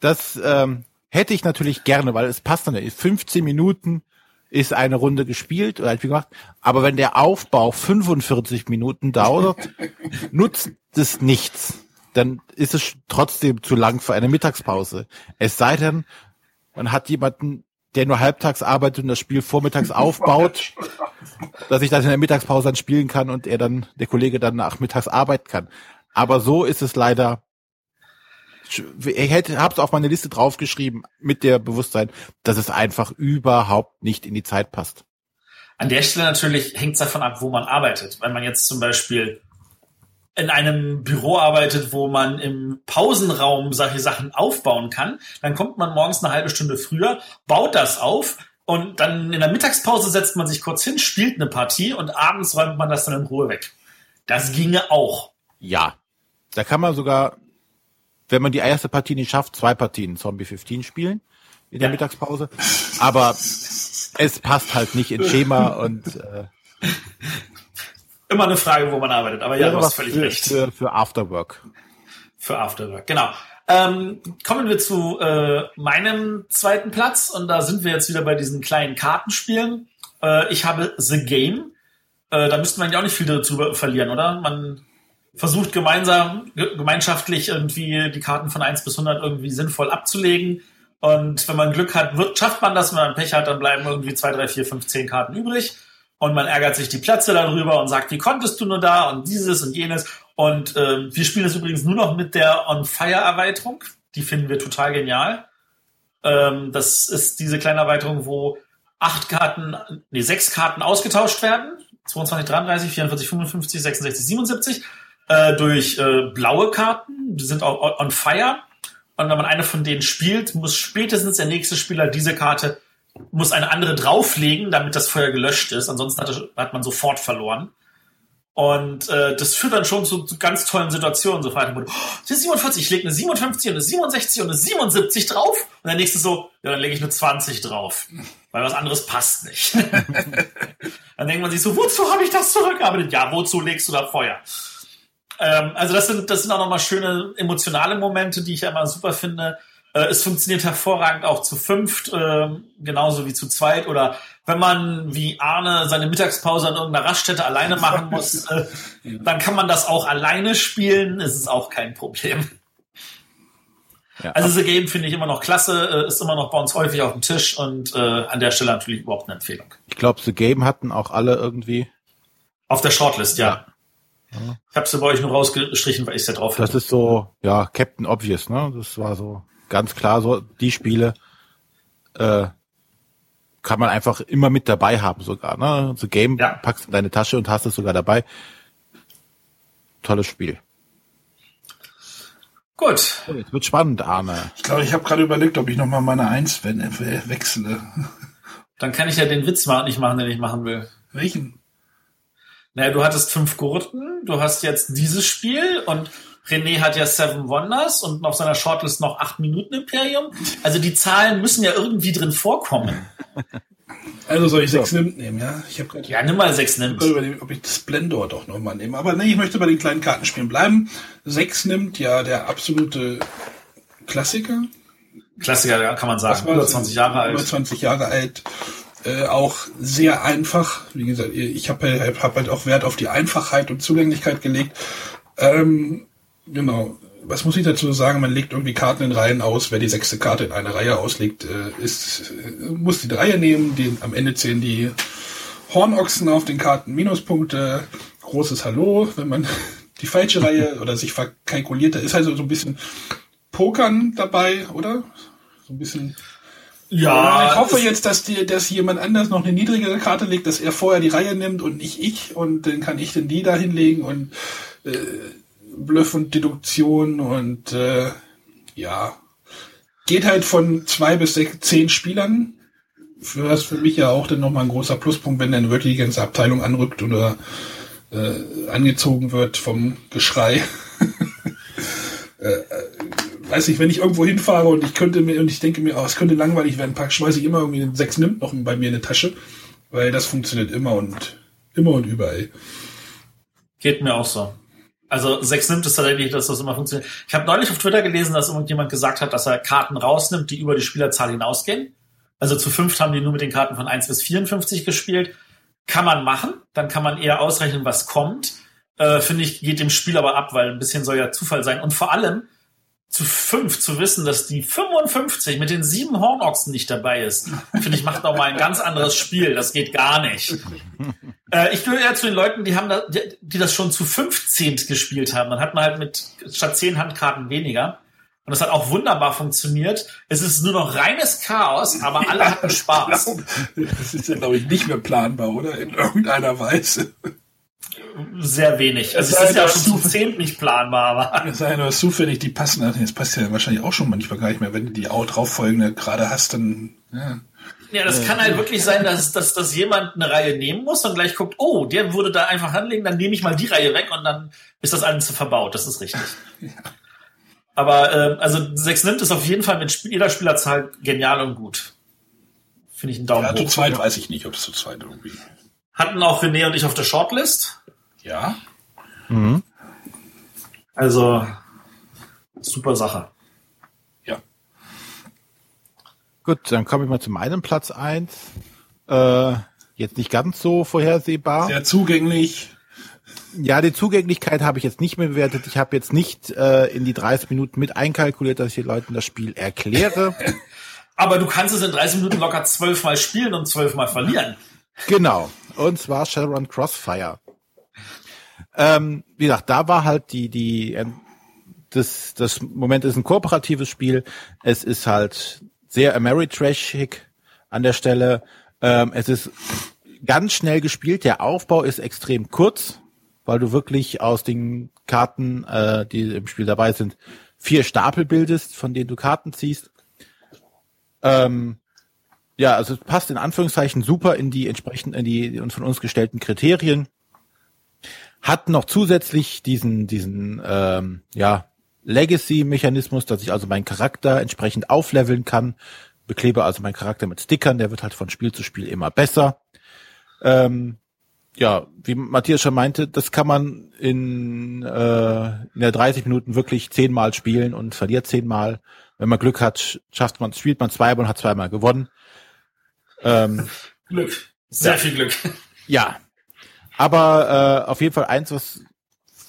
Das ähm, hätte ich natürlich gerne, weil es passt dann. 15 Minuten ist eine Runde gespielt oder halt wie gemacht. Aber wenn der Aufbau 45 Minuten dauert, [laughs] nutzt es nichts dann ist es trotzdem zu lang für eine Mittagspause. Es sei denn, man hat jemanden, der nur halbtags arbeitet und das Spiel vormittags aufbaut, [laughs] dass ich das in der Mittagspause dann spielen kann und er dann, der Kollege dann nachmittags arbeiten kann. Aber so ist es leider. Ich hätte, hab's auf meine Liste draufgeschrieben mit der Bewusstsein, dass es einfach überhaupt nicht in die Zeit passt. An der Stelle natürlich hängt es davon ab, wo man arbeitet. Wenn man jetzt zum Beispiel in einem Büro arbeitet, wo man im Pausenraum solche Sachen aufbauen kann, dann kommt man morgens eine halbe Stunde früher, baut das auf und dann in der Mittagspause setzt man sich kurz hin, spielt eine Partie und abends räumt man das dann in Ruhe weg. Das ginge auch. Ja. Da kann man sogar, wenn man die erste Partie nicht schafft, zwei Partien Zombie 15 spielen in der ja. Mittagspause. Aber es passt halt nicht ins Schema und äh, [laughs] immer eine Frage, wo man arbeitet. Aber ja, du hast völlig für, recht. Für, für Afterwork. Für Afterwork, genau. Ähm, kommen wir zu äh, meinem zweiten Platz und da sind wir jetzt wieder bei diesen kleinen Kartenspielen. Äh, ich habe The Game. Äh, da müsste man ja auch nicht viel dazu verlieren, oder? Man versucht gemeinsam, gemeinschaftlich irgendwie die Karten von 1 bis 100 irgendwie sinnvoll abzulegen. Und wenn man Glück hat, wird, schafft man das. Wenn man Pech hat, dann bleiben irgendwie 2, 3, 4, 5, 10 Karten übrig und man ärgert sich die Plätze darüber und sagt, wie konntest du nur da und dieses und jenes. Und äh, wir spielen das übrigens nur noch mit der On-Fire-Erweiterung. Die finden wir total genial. Ähm, das ist diese kleine Erweiterung, wo acht Karten, nee, sechs Karten ausgetauscht werden. 22, 33, 44, 55, 66, 77 äh, durch äh, blaue Karten. Die sind auch on fire. Und wenn man eine von denen spielt, muss spätestens der nächste Spieler diese Karte muss eine andere drauflegen, damit das Feuer gelöscht ist. Ansonsten hat, hat man sofort verloren. Und äh, das führt dann schon zu, zu ganz tollen Situationen. So fragt man, oh, das ist 47, ich lege eine 57 und eine 67 und eine 77 drauf. Und der nächste so, ja, dann lege ich eine 20 drauf. Weil was anderes passt nicht. [laughs] dann denkt man sich so, wozu habe ich das zurückgearbeitet? Ja, wozu legst du da Feuer? Ähm, also das sind, das sind auch nochmal schöne emotionale Momente, die ich immer super finde. Äh, es funktioniert hervorragend auch zu fünft, äh, genauso wie zu zweit. Oder wenn man wie Arne seine Mittagspause an irgendeiner Raststätte alleine machen muss, [laughs] äh, dann kann man das auch alleine spielen. Es ist auch kein Problem. Ja, also The Game finde ich immer noch klasse, äh, ist immer noch bei uns häufig auf dem Tisch und äh, an der Stelle natürlich überhaupt eine Empfehlung. Ich glaube, The Game hatten auch alle irgendwie. Auf der Shortlist, ja. ja. Ich habe sie bei euch nur rausgestrichen, weil ich es ja drauf hatte. Das ist so, ja, Captain Obvious, ne? Das war so ganz klar so, die Spiele äh, kann man einfach immer mit dabei haben sogar. Ne? So Game ja. packst in deine Tasche und hast es sogar dabei. Tolles Spiel. Gut. Jetzt wird spannend, Arne. Ich glaube, ich habe gerade überlegt, ob ich nochmal meine Eins wechsle. [laughs] Dann kann ich ja den Witz mal nicht machen, den ich machen will. Welchen? Naja, du hattest fünf Gurten, du hast jetzt dieses Spiel und René hat ja Seven Wonders und auf seiner Shortlist noch acht Minuten Imperium. Also die Zahlen müssen ja irgendwie drin vorkommen. [laughs] Also soll ich sechs so. Nimmt nehmen, ja? Ich habe Ja, nimm mal sechs Nimmt. Überlegen, ob ich Splendor doch nochmal nehme. Aber nee, ich möchte bei den kleinen Kartenspielen bleiben. Sechs nimmt ja der absolute Klassiker. Klassiker, ja, kann man sagen. Über 20 Jahre alt. Über 20 Jahre alt. Äh, auch sehr einfach. Wie gesagt, ich habe halt, hab halt auch Wert auf die Einfachheit und Zugänglichkeit gelegt. Ähm, Genau. Was muss ich dazu sagen? Man legt irgendwie Karten in Reihen aus. Wer die sechste Karte in eine Reihe auslegt, äh, ist, äh, muss die Reihe nehmen. Die, am Ende zählen die Hornochsen auf den Karten Minuspunkte. Großes Hallo, wenn man [laughs] die falsche Reihe [laughs] oder sich verkalkuliert, da ist also so ein bisschen Pokern dabei, oder? So ein bisschen. Ja. Ich hoffe jetzt, dass die, dass jemand anders noch eine niedrigere Karte legt, dass er vorher die Reihe nimmt und nicht ich und dann kann ich den die da hinlegen und äh, Bluff und Deduktion und äh, ja, geht halt von zwei bis sechs, zehn Spielern. Für das für mich ja auch dann nochmal ein großer Pluspunkt, wenn dann wirklich die ganze Abteilung anrückt oder äh, angezogen wird vom Geschrei. [laughs] äh, äh, weiß ich, wenn ich irgendwo hinfahre und ich könnte mir und ich denke mir, oh, es könnte langweilig werden, pack, schmeiße ich immer irgendwie sechs nimmt noch bei mir in eine Tasche, weil das funktioniert immer und immer und überall. Geht mir auch so. Also sechs nimmt es tatsächlich, dass das immer funktioniert. Ich habe neulich auf Twitter gelesen, dass irgendjemand gesagt hat, dass er Karten rausnimmt, die über die Spielerzahl hinausgehen. Also zu fünft haben die nur mit den Karten von 1 bis 54 gespielt. Kann man machen, dann kann man eher ausrechnen, was kommt. Äh, Finde ich, geht dem Spiel aber ab, weil ein bisschen soll ja Zufall sein. Und vor allem, zu fünf zu wissen, dass die 55 mit den sieben Hornochsen nicht dabei ist, finde ich, macht noch mal ein ganz anderes Spiel. Das geht gar nicht. Äh, ich gehöre eher zu den Leuten, die haben da, die, die das schon zu 15 gespielt haben. Dann hat man halt mit statt zehn Handkarten weniger. Und das hat auch wunderbar funktioniert. Es ist nur noch reines Chaos, aber alle hatten Spaß. Das ist ja, glaube ich, nicht mehr planbar, oder? In irgendeiner Weise sehr wenig. Also es ist ja schon zu zehn nicht planbar. Aber. [laughs] Es sei nur zufällig, die passen. Das passt ja wahrscheinlich auch schon manchmal gar nicht mehr. Wenn du die auch drauffolgende gerade hast, dann... Ja. Ja, das kann halt wirklich sein, dass, dass, dass jemand eine Reihe nehmen muss und gleich guckt, oh, der würde da einfach anlegen, dann nehme ich mal die Reihe weg und dann ist das alles verbaut. Das ist richtig. [laughs] Ja. Aber äh, also sechs nimmt es auf jeden Fall mit jeder Spielerzahl genial und gut. Finde ich einen Daumen ja, hoch. Zu zweit weiß ich nicht, ob es zu zweit irgendwie. Hatten auch René und ich auf der Shortlist. Ja. Mhm. Also, super Sache. Ja. Gut, dann komme ich mal zu meinem Platz eins. Äh, jetzt nicht ganz so vorhersehbar. Sehr zugänglich. Ja, die Zugänglichkeit habe ich jetzt nicht mehr bewertet. Ich habe jetzt nicht äh, in die 30 Minuten mit einkalkuliert, dass ich den Leuten das Spiel erkläre. [laughs] Aber du kannst es in 30 Minuten locker zwölfmal spielen und zwölfmal verlieren. Genau. Und zwar Shadowrun Crossfire. Ähm, wie gesagt, da war halt die, die, ähm, das, das Moment ist ein kooperatives Spiel. Es ist halt sehr Ameritrashig an der Stelle. Ähm, es ist ganz schnell gespielt. Der Aufbau ist extrem kurz, weil du wirklich aus den Karten, äh, die im Spiel dabei sind, vier Stapel bildest, von denen du Karten ziehst. Ähm, ja, also es passt in Anführungszeichen super in die entsprechenden, in die von uns gestellten Kriterien. Hat noch zusätzlich diesen, diesen, ähm, ja, Legacy-Mechanismus, dass ich also meinen Charakter entsprechend aufleveln kann. Beklebe also meinen Charakter mit Stickern, der wird halt von Spiel zu Spiel immer besser. Ähm, ja, wie Matthias schon meinte, das kann man in, äh, in der 30 Minuten wirklich zehnmal spielen und verliert zehnmal. Wenn man Glück hat, schafft man, spielt man zweimal und hat zweimal gewonnen. Ähm, Glück. Sehr ja, viel Glück. Ja. Aber äh, auf jeden Fall eins, was,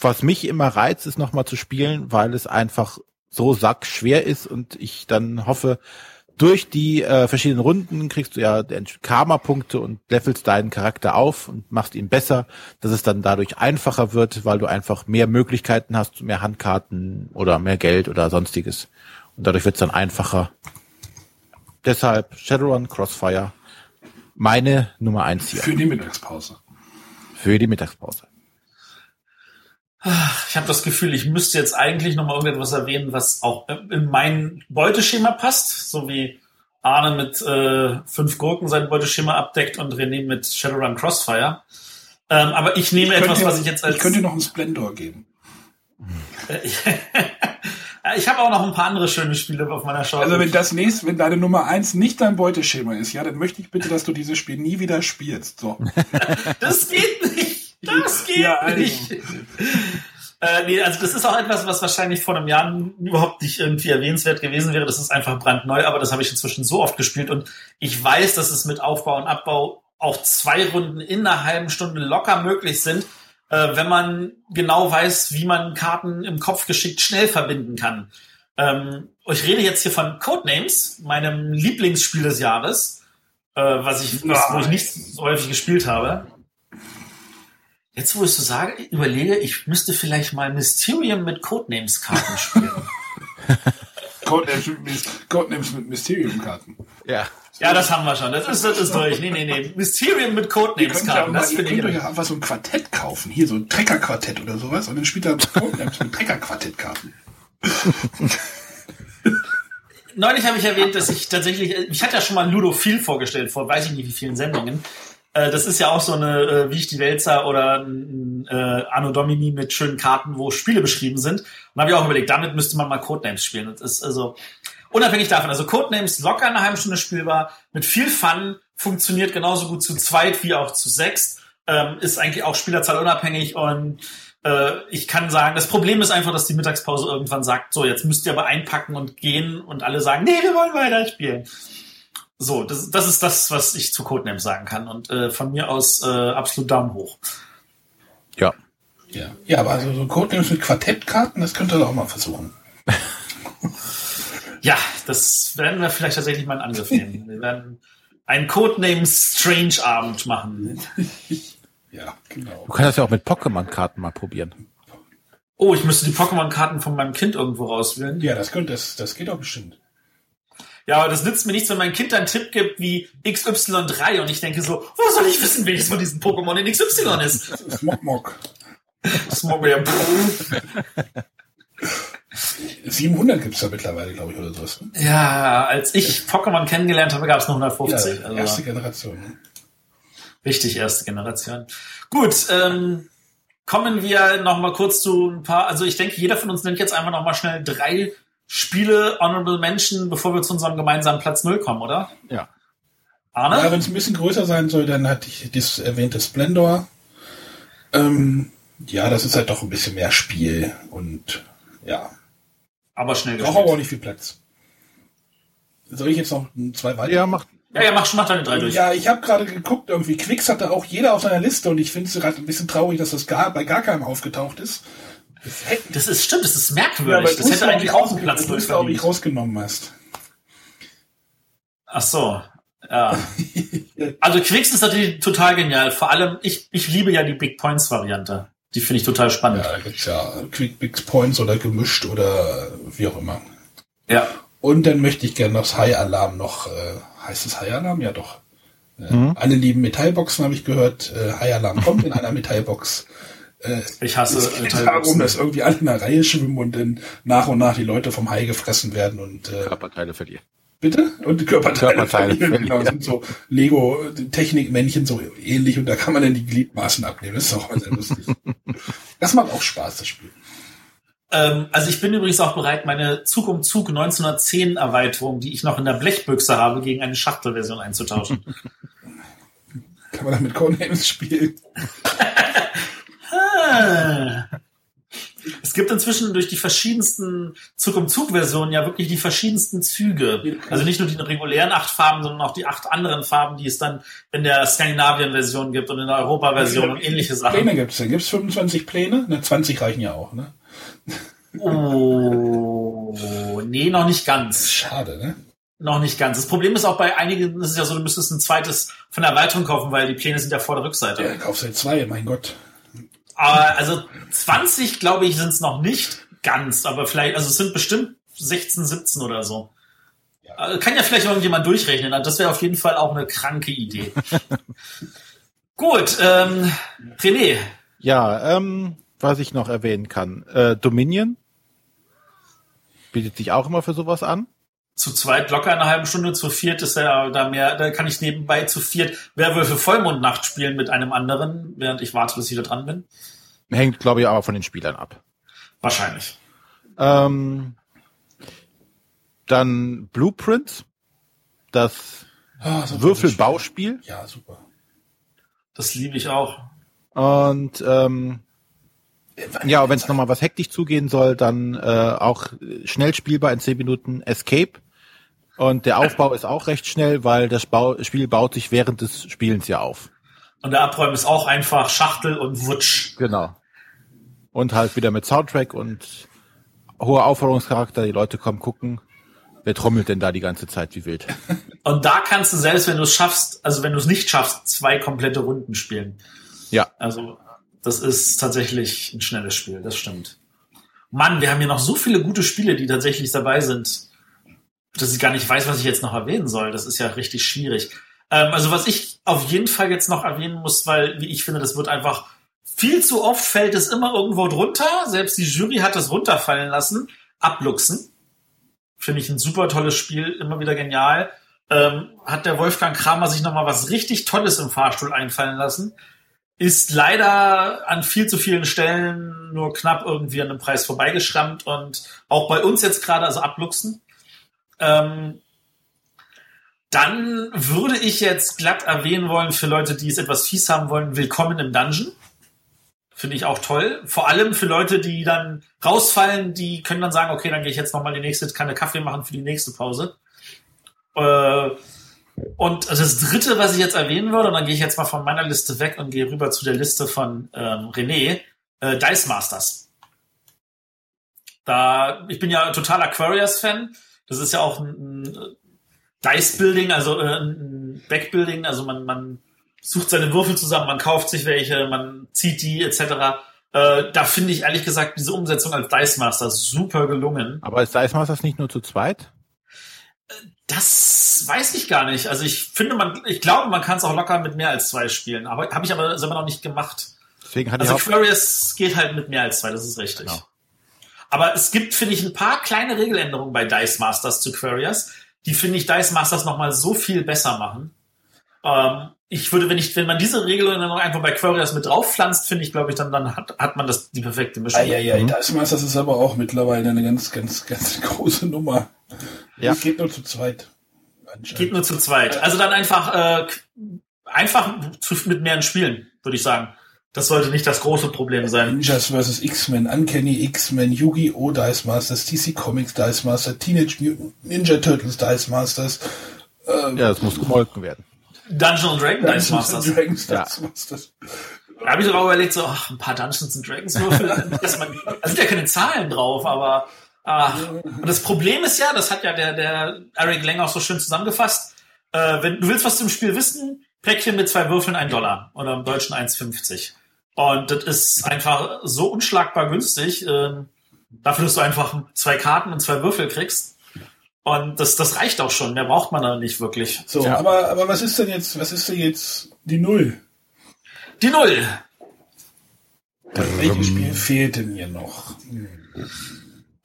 was mich immer reizt, ist nochmal zu spielen, weil es einfach so sackschwer ist und ich dann hoffe, durch die äh, verschiedenen Runden kriegst du ja Karma-Punkte und levelst deinen Charakter auf und machst ihn besser, dass es dann dadurch einfacher wird, weil du einfach mehr Möglichkeiten hast, mehr Handkarten oder mehr Geld oder sonstiges. Und dadurch wird es dann einfacher. Deshalb Shadowrun Crossfire meine Nummer eins hier. Für die Mittagspause. Für die Mittagspause. Ich habe das Gefühl, ich müsste jetzt eigentlich noch mal irgendetwas erwähnen, was auch in mein Beuteschema passt, so wie Arne mit äh, fünf Gurken sein Beuteschema abdeckt und René mit Shadowrun Crossfire. Ähm, aber ich nehme ich etwas, was ich jetzt als... Ich könnte noch einen Splendor geben. [laughs] ich habe auch noch ein paar andere schöne Spiele auf meiner Show. Also wenn das nächste, wenn deine Nummer eins nicht dein Beuteschema ist, ja, dann möchte ich bitte, dass du dieses Spiel nie wieder spielst. So. [laughs] das geht nicht. Das geht ja, also. nicht. Äh, nee, also das ist auch etwas, was wahrscheinlich vor einem Jahr überhaupt nicht irgendwie erwähnenswert gewesen wäre. Das ist einfach brandneu, aber das habe ich inzwischen so oft gespielt und ich weiß, dass es mit Aufbau und Abbau auch zwei Runden in einer halben Stunde locker möglich sind, äh, wenn man genau weiß, wie man Karten im Kopf geschickt schnell verbinden kann. Ähm, ich rede jetzt hier von Codenames, meinem Lieblingsspiel des Jahres, äh, was ich, was, wo ich nicht so häufig gespielt habe. Jetzt, wo ich so sage, überlege, ich müsste vielleicht mal Mysterium mit Codenames-Karten spielen. [laughs] Codenames, mit, Codenames mit Mysterium-Karten. Ja. Ja, das haben wir schon. Das ist, das ist durch. Nee, nee, nee. Mysterium mit Codenames-Karten. Ja ihr könnt euch ja einfach so ein Quartett kaufen. Hier so ein Trecker-Quartett oder sowas. Und dann spielt er Codenames mit Trecker-Quartett-Karten. Neulich habe ich erwähnt, dass ich tatsächlich, ich hatte ja schon mal Ludo viel vorgestellt, vor weiß ich nicht wie vielen Sendungen. Äh, das ist ja auch so eine äh, Wie ich die Wälzer oder ein äh, Anno Domini mit schönen Karten, wo Spiele beschrieben sind. Und habe ich auch überlegt, damit müsste man mal Codenames spielen. Das ist also unabhängig davon. Also Codenames locker eine halbe Stunde spielbar, mit viel Fun, funktioniert genauso gut zu zweit wie auch zu sechs, ähm, ist eigentlich auch Spielerzahl unabhängig und äh, ich kann sagen, das Problem ist einfach, dass die Mittagspause irgendwann sagt, so, jetzt müsst ihr aber einpacken und gehen und alle sagen, nee, wir wollen weiter spielen. So, das, das ist das, was ich zu Codenames sagen kann. Und äh, von mir aus äh, absolut Daumen hoch. Ja. Ja, ja aber also so Codenames mit Quartettkarten, das könnt ihr doch auch mal versuchen. [laughs] ja, das werden wir vielleicht tatsächlich mal in Angriff nehmen. [laughs] Wir werden einen Codenames Strange Abend machen. [laughs] ja, genau. Du kannst das ja auch mit Pokémon-Karten mal probieren. Oh, ich müsste die Pokémon-Karten von meinem Kind irgendwo rauswählen. Ja, das könnte, das, das geht auch bestimmt. Ja, aber das nützt mir nichts, wenn mein Kind einen Tipp gibt wie XY3 und ich denke so, wo soll ich wissen, welches von diesen Pokémon in XY ist? Smogmog. Smogmog, ja. 700 gibt's da mittlerweile, glaube ich, oder sowas. Ne? Ja, als ich Pokémon kennengelernt habe, gab es noch 150. Ja, also erste Generation. Ne? Richtig, erste Generation. Gut, ähm, kommen wir noch mal kurz zu ein paar, also ich denke, jeder von uns nimmt jetzt einfach noch mal schnell drei Spiele, Honorable Mention, bevor wir zu unserem gemeinsamen Platz Null kommen, oder? Ja. Arne? Ja, wenn es ein bisschen größer sein soll, dann hatte ich das erwähnte Splendor. Ähm, ja, das ist halt doch ein bisschen mehr Spiel und ja. Aber schnell Braucht aber auch nicht viel Platz. Soll ich jetzt noch zwei weiter? Ja, mach. Ja, ja, mach, mach deine drei durch. Ja, ich habe gerade geguckt, irgendwie Quicks hatte auch jeder auf seiner Liste und ich finde es gerade ein bisschen traurig, dass das gar, bei gar keinem aufgetaucht ist. Das ist stimmt, das ist merkwürdig. Ja, das hätte eigentlich auch einen Platz durch auch nicht rausgenommen hast. Ach so. Ja. also Quicks ist natürlich total genial. Vor allem, ich, ich liebe ja die Big Points Variante. Die finde ich total spannend. Ja, gibt's ja Quick Big Points oder gemischt oder wie auch immer. Ja. Und dann möchte ich gerne noch das High Alarm noch, äh, heißt es High Alarm? Ja doch. Äh, mhm. Alle lieben Metallboxen, habe ich gehört. Äh, High Alarm kommt in einer Metallbox. Äh, ich hasse es geht darum, dass irgendwie alle in einer Reihe schwimmen und dann nach und nach die Leute vom Hai gefressen werden und äh, Körperteile verlieren. Bitte? Und die Körperteile, Körperteile verlieren, genau, sind so Lego-Technikmännchen so ähnlich und da kann man dann die Gliedmaßen abnehmen. Das ist auch mal sehr lustig. [laughs] das macht auch Spaß, das Spiel. Ähm, also ich bin übrigens auch bereit, meine Zug um Zug 1910 Erweiterung, die ich noch in der Blechbüchse habe, gegen eine Schachtelversion einzutauschen. [laughs] Kann man damit Codenames spielen? [laughs] [laughs] Es gibt inzwischen durch die verschiedensten Zug um Zug Versionen ja wirklich die verschiedensten Züge. Also nicht nur die regulären acht Farben, sondern auch die acht anderen Farben, die es dann in der Skandinavien Version gibt und in der Europa Version und ähnliche Pläne Sachen. gibt's denn? Gibt's 25 Pläne? Na, 20 reichen ja auch, ne? Oh, nee, noch nicht ganz. Schade, ne? Noch nicht ganz. Das Problem ist auch bei einigen, ist es ja so, du müsstest ein zweites von der Erweiterung kaufen, weil die Pläne sind ja vor der Rückseite. Ja, kaufst halt zwei, mein Gott. Aber also 20, glaube ich, sind es noch nicht ganz, aber vielleicht, also es sind bestimmt 16, 17 oder so. Äh, Kann ja vielleicht irgendjemand durchrechnen. Also Das wäre auf jeden Fall auch eine kranke Idee. [laughs] Gut, ähm, René, Ja, ähm, was ich noch erwähnen kann. Äh, Dominion bietet sich auch immer für sowas an. Zu zweit locker eine halbe Stunde, zu viert ist ja da mehr, da kann ich nebenbei zu viert Werwölfe Vollmondnacht spielen mit einem anderen, während ich warte, bis ich wieder dran bin. Hängt, glaube ich, aber von den Spielern ab. Wahrscheinlich. Ähm, dann Blueprints, das ein Würfelbauspiel. Ja, super. Das liebe ich auch. Und ähm, ja, wenn es nochmal was hektisch zugehen soll, dann äh, auch schnell spielbar in 10 Minuten Escape. Und der Aufbau ist auch recht schnell, weil das Bau Spiel baut sich während des Spielens ja auf. Und der Abräumen ist auch einfach Schachtel und Wutsch. Genau. Und halt wieder mit Soundtrack und hoher Aufforderungscharakter. Die Leute kommen gucken. Wer trommelt denn da die ganze Zeit wie wild? [laughs] Und da kannst du selbst, wenn du es schaffst, also wenn du es nicht schaffst, zwei komplette Runden spielen. Ja, Also das ist tatsächlich ein schnelles Spiel, das stimmt. Mann, wir haben hier noch so viele gute Spiele, die tatsächlich dabei sind, dass ich gar nicht weiß, was ich jetzt noch erwähnen soll. Das ist ja richtig schwierig. Ähm, also was ich auf jeden Fall jetzt noch erwähnen muss, weil wie ich finde, das wird einfach viel zu oft fällt es immer irgendwo drunter. Selbst die Jury hat es runterfallen lassen. Abluchsen. Finde ich ein super tolles Spiel, immer wieder genial. Ähm, hat der Wolfgang Kramer sich nochmal was richtig Tolles im Fahrstuhl einfallen lassen ist leider an viel zu vielen Stellen nur knapp irgendwie an dem Preis vorbeigeschrammt und auch bei uns jetzt gerade, also abluchsen. Ähm, dann würde ich jetzt glatt erwähnen wollen für Leute, die es etwas fies haben wollen, Willkommen im Dungeon. Finde ich auch toll. Vor allem für Leute, die dann rausfallen, die können dann sagen, okay, dann gehe ich jetzt nochmal die nächste Kanne Kaffee machen für die nächste Pause. Äh, und das dritte, was ich jetzt erwähnen würde, und dann gehe ich jetzt mal von meiner Liste weg und gehe rüber zu der Liste von ähm, René, äh, Dice Masters. Da, ich bin ja total Aquarius-Fan. Das ist ja auch ein, Dice-Building, also äh, ein Backbuilding, also man, man sucht seine Würfel zusammen, man kauft sich welche, man zieht die etc. Äh, da finde ich ehrlich gesagt diese Umsetzung als Dice Master super gelungen. aber ist Dice Masters nicht nur zu zweit? Das weiß ich gar nicht. Also ich finde, man, ich glaube, man kann es auch locker mit mehr als zwei spielen. Aber habe ich aber selber noch nicht gemacht. Deswegen hat Also Aquarius geht halt mit mehr als zwei, das ist richtig. Genau. Aber es gibt, finde ich, ein paar kleine Regeländerungen bei Dice Masters zu Aquarius, die, finde ich, Dice Masters nochmal so viel besser machen. Ähm, ich würde, wenn ich, wenn man diese Regeländerung einfach bei Aquarius mit drauf pflanzt, finde ich, glaube ich, dann, dann hat, hat man das, die perfekte Mischung. Eieiei, das Masters ist aber auch mittlerweile eine ganz, ganz, ganz [laughs] große Nummer. Ja. Das geht nur zu zweit. Geht nur zu zweit. Also dann einfach, äh, einfach zu, mit mehreren Spielen, würde ich sagen. Das sollte nicht das große Problem sein. Ninjas vs. X-Men, Uncanny X-Men, Yu-Gi-Oh! Dice Masters, DC Comics Dice Master, Teenage Mutant Ninja Turtles Dice Masters, ja, das muss gemolken werden. Dungeons and Dragons Dice Dungeons Masters. and Dragons Ja. Dice Masters. Da habe ich sogar überlegt, so, ach, ein paar Dungeons and Dragons Würfel. da sind ja keine Zahlen drauf, aber ach. Und das Problem ist ja, das hat ja der, der Eric Lang auch so schön zusammengefasst, äh, wenn du willst was zum Spiel wissen, Päckchen mit zwei Würfeln ein Dollar oder im Deutschen 1,50. Und das ist einfach so unschlagbar günstig, ähm, dafür, dass du einfach zwei Karten und zwei Würfel kriegst. Und das, das reicht auch schon, mehr braucht man dann nicht wirklich. So, Ja. aber, aber was ist denn jetzt, was ist denn jetzt die Null? Die Null. Welches Spiel fehlt denn hier noch?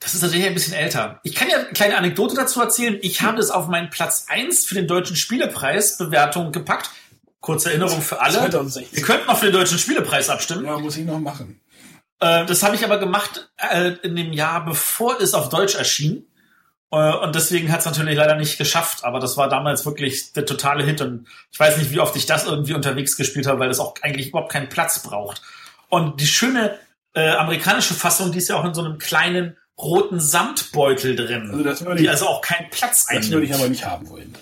Das ist natürlich ein bisschen älter. Ich kann ja eine kleine Anekdote dazu erzählen. Ich habe es auf meinen Platz eins für den Deutschen Spielepreis Bewertung gepackt. Kurze Erinnerung für alle. 2016. Wir könnten noch für den Deutschen Spielepreis abstimmen. Ja, muss ich noch machen. Äh, das habe ich aber gemacht äh, in dem Jahr, bevor es auf Deutsch erschien. Äh, und deswegen hat es natürlich leider nicht geschafft. Aber das war damals wirklich der totale Hit. Und ich weiß nicht, wie oft ich das irgendwie unterwegs gespielt habe, weil das auch eigentlich überhaupt keinen Platz braucht. Und die schöne amerikanische Fassung, die ist ja auch in so einem kleinen roten Samtbeutel drin, Also das würde die ich, also auch keinen Platz das würde ich einnimmt. aber nicht haben wollen.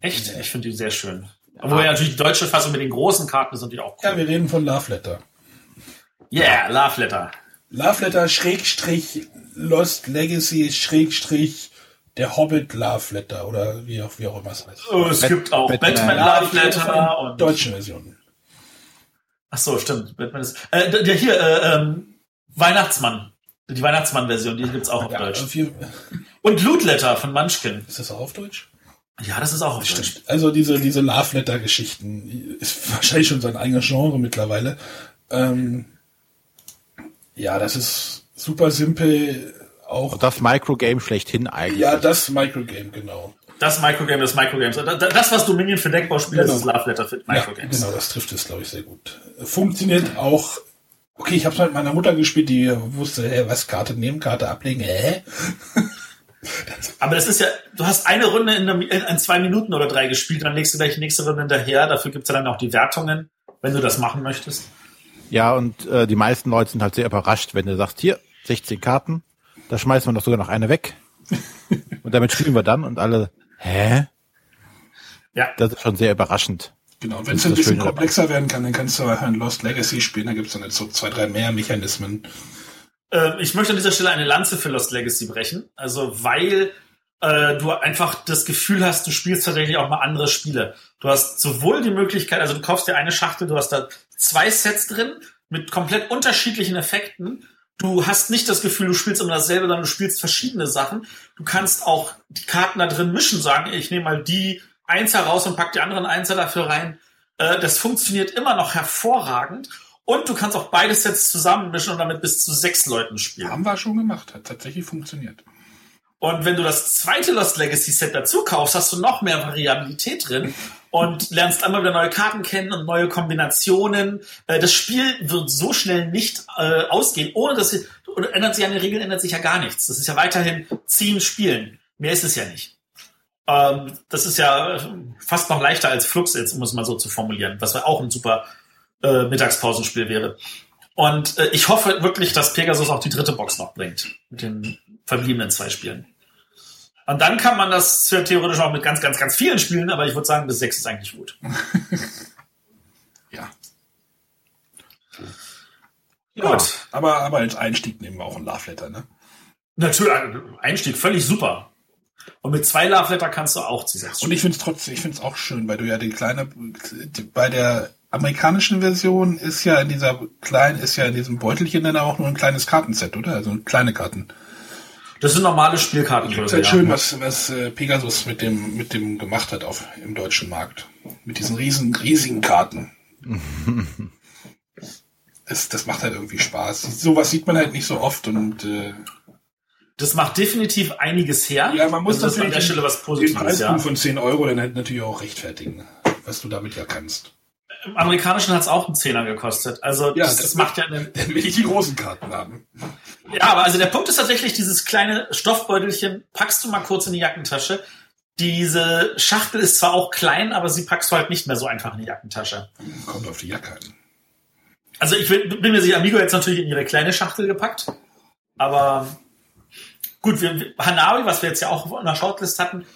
Echt? Ich finde die sehr schön. Obwohl ja natürlich die deutsche Fassung mit den großen Karten ist natürlich auch Ja, cool. wir reden von Love Letter. Yeah, Love Letter. Love Letter Schrägstrich Lost Legacy Schrägstrich der Hobbit Love Letter oder wie auch, wie auch immer es heißt. Oh, es Bat- gibt auch Batman. Batman, Ja, Love Letter und deutschen Version. Ach so, stimmt. Batman ist äh, der hier äh, ähm, Weihnachtsmann. Die Weihnachtsmann-Version, die gibt's auch auf Ja, Deutsch. auf jeden- Und Loot Letter von Munchkin. ist das auch auf Deutsch? Ja, das ist auch auf Deutsch. Stimmt. Also diese, diese Love Letter Geschichten ist [laughs] wahrscheinlich schon sein eigenes Genre mittlerweile. Ähm, ja, das ist super simpel. Auch Das Microgame schlechthin eigentlich. ja, das Microgame, genau. Das Microgame des Microgames. Da- da- Das, was Dominion für Deckbau spielt, Genau. das ist Love Letter für Ja, Microgames. genau, das trifft es, glaube ich, sehr gut. Funktioniert auch. Okay, ich habe es mit meiner Mutter gespielt, die wusste, hä, was Karte nehmen, Karte ablegen, hä? [laughs] Aber das ist ja, du hast eine Runde in, einer, in, in zwei Minuten oder drei gespielt, dann legst du gleich die nächste Runde hinterher. Dafür gibt's ja dann auch die Wertungen, wenn du das machen möchtest. Ja, und äh, die meisten Leute sind halt sehr überrascht, wenn du sagst, hier, 16 Karten, da schmeißen wir doch sogar noch eine weg. [laughs] und damit spielen wir dann und alle, hä? Ja. Das ist schon sehr überraschend. Genau, wenn es ein bisschen Schöne dabei. komplexer werden kann, dann kannst du ein Lost Legacy spielen, da gibt es dann jetzt so zwei, drei mehr Mechanismen. Äh, ich möchte an dieser Stelle eine Lanze für Lost Legacy brechen. Also, weil äh, du einfach das Gefühl hast, du spielst tatsächlich auch mal andere Spiele. Du hast sowohl die Möglichkeit, also du kaufst dir eine Schachtel, du hast da zwei Sets drin mit komplett unterschiedlichen Effekten. Du hast nicht das Gefühl, du spielst immer dasselbe, sondern du spielst verschiedene Sachen. Du kannst auch die Karten da drin mischen, sagen, ich nehme mal die Einser raus und pack die anderen Einser dafür rein. Äh, das funktioniert immer noch hervorragend. Und du kannst auch beide Sets zusammenmischen und damit bis zu sechs Leuten spielen. Haben wir schon gemacht, hat tatsächlich funktioniert. Und wenn du das zweite Lost Legacy Set dazu kaufst, hast du noch mehr Variabilität drin und lernst einmal wieder neue Karten kennen und neue Kombinationen. Äh, Das Spiel wird so schnell nicht äh, ausgehen, ohne dass sie, ändert sich an den Regeln, ändert sich ja gar nichts. Das ist ja weiterhin ziehen, spielen. Mehr ist es ja nicht. Ähm, das ist ja fast noch leichter als Flux jetzt, um es mal so zu formulieren, was auch ein super äh, Mittagspausenspiel wäre. Und äh, ich hoffe wirklich, dass Pegasus auch die dritte Box noch bringt. Mit den verbliebenen zwei Spielen. Und dann kann man das theoretisch auch mit ganz, ganz, ganz vielen spielen, aber ich würde sagen, bis sechs ist eigentlich gut. [laughs] Ja. Gut. Aber, aber als Einstieg nehmen wir auch ein Love Letter, ne? Natürlich, Einstieg, völlig super. Und mit zwei Love Letter kannst du auch zu sechs Und ich finde es trotzdem, ich finde es auch schön, weil du ja die kleine, bei der amerikanischen Version ist ja in dieser kleinen, ist ja in diesem Beutelchen dann auch nur ein kleines Kartenset, oder? Also kleine Karten. Das sind normale Es Spielkartengröße. ist halt ja. schön, was, was äh, Pegasus mit dem, mit dem gemacht hat auf, im deutschen Markt. Mit diesen riesen, riesigen Karten. [laughs] es, das macht halt irgendwie Spaß. Sowas sieht man halt nicht so oft und äh, Das macht definitiv einiges her. ja, man muss also das an der Stelle was den Positives, Preispunkt ja. von 10 Euro dann halt natürlich auch rechtfertigen, was du damit ja kannst. Im Amerikanischen hat es auch einen Zehner gekostet. Also Ja, das, das macht ja einen, Dann will ich die großen Karten haben. Ja, aber also der Punkt ist tatsächlich, dieses kleine Stoffbeutelchen packst du mal kurz in die Jackentasche. Diese Schachtel ist zwar auch klein, aber sie packst du halt nicht mehr so einfach in die Jackentasche. Kommt auf die Jacke an. Also ich bin, bin mir sicher, Amigo jetzt natürlich in ihre kleine Schachtel gepackt. Aber gut, wir- Hanabi, was wir jetzt ja auch in der Shortlist hatten,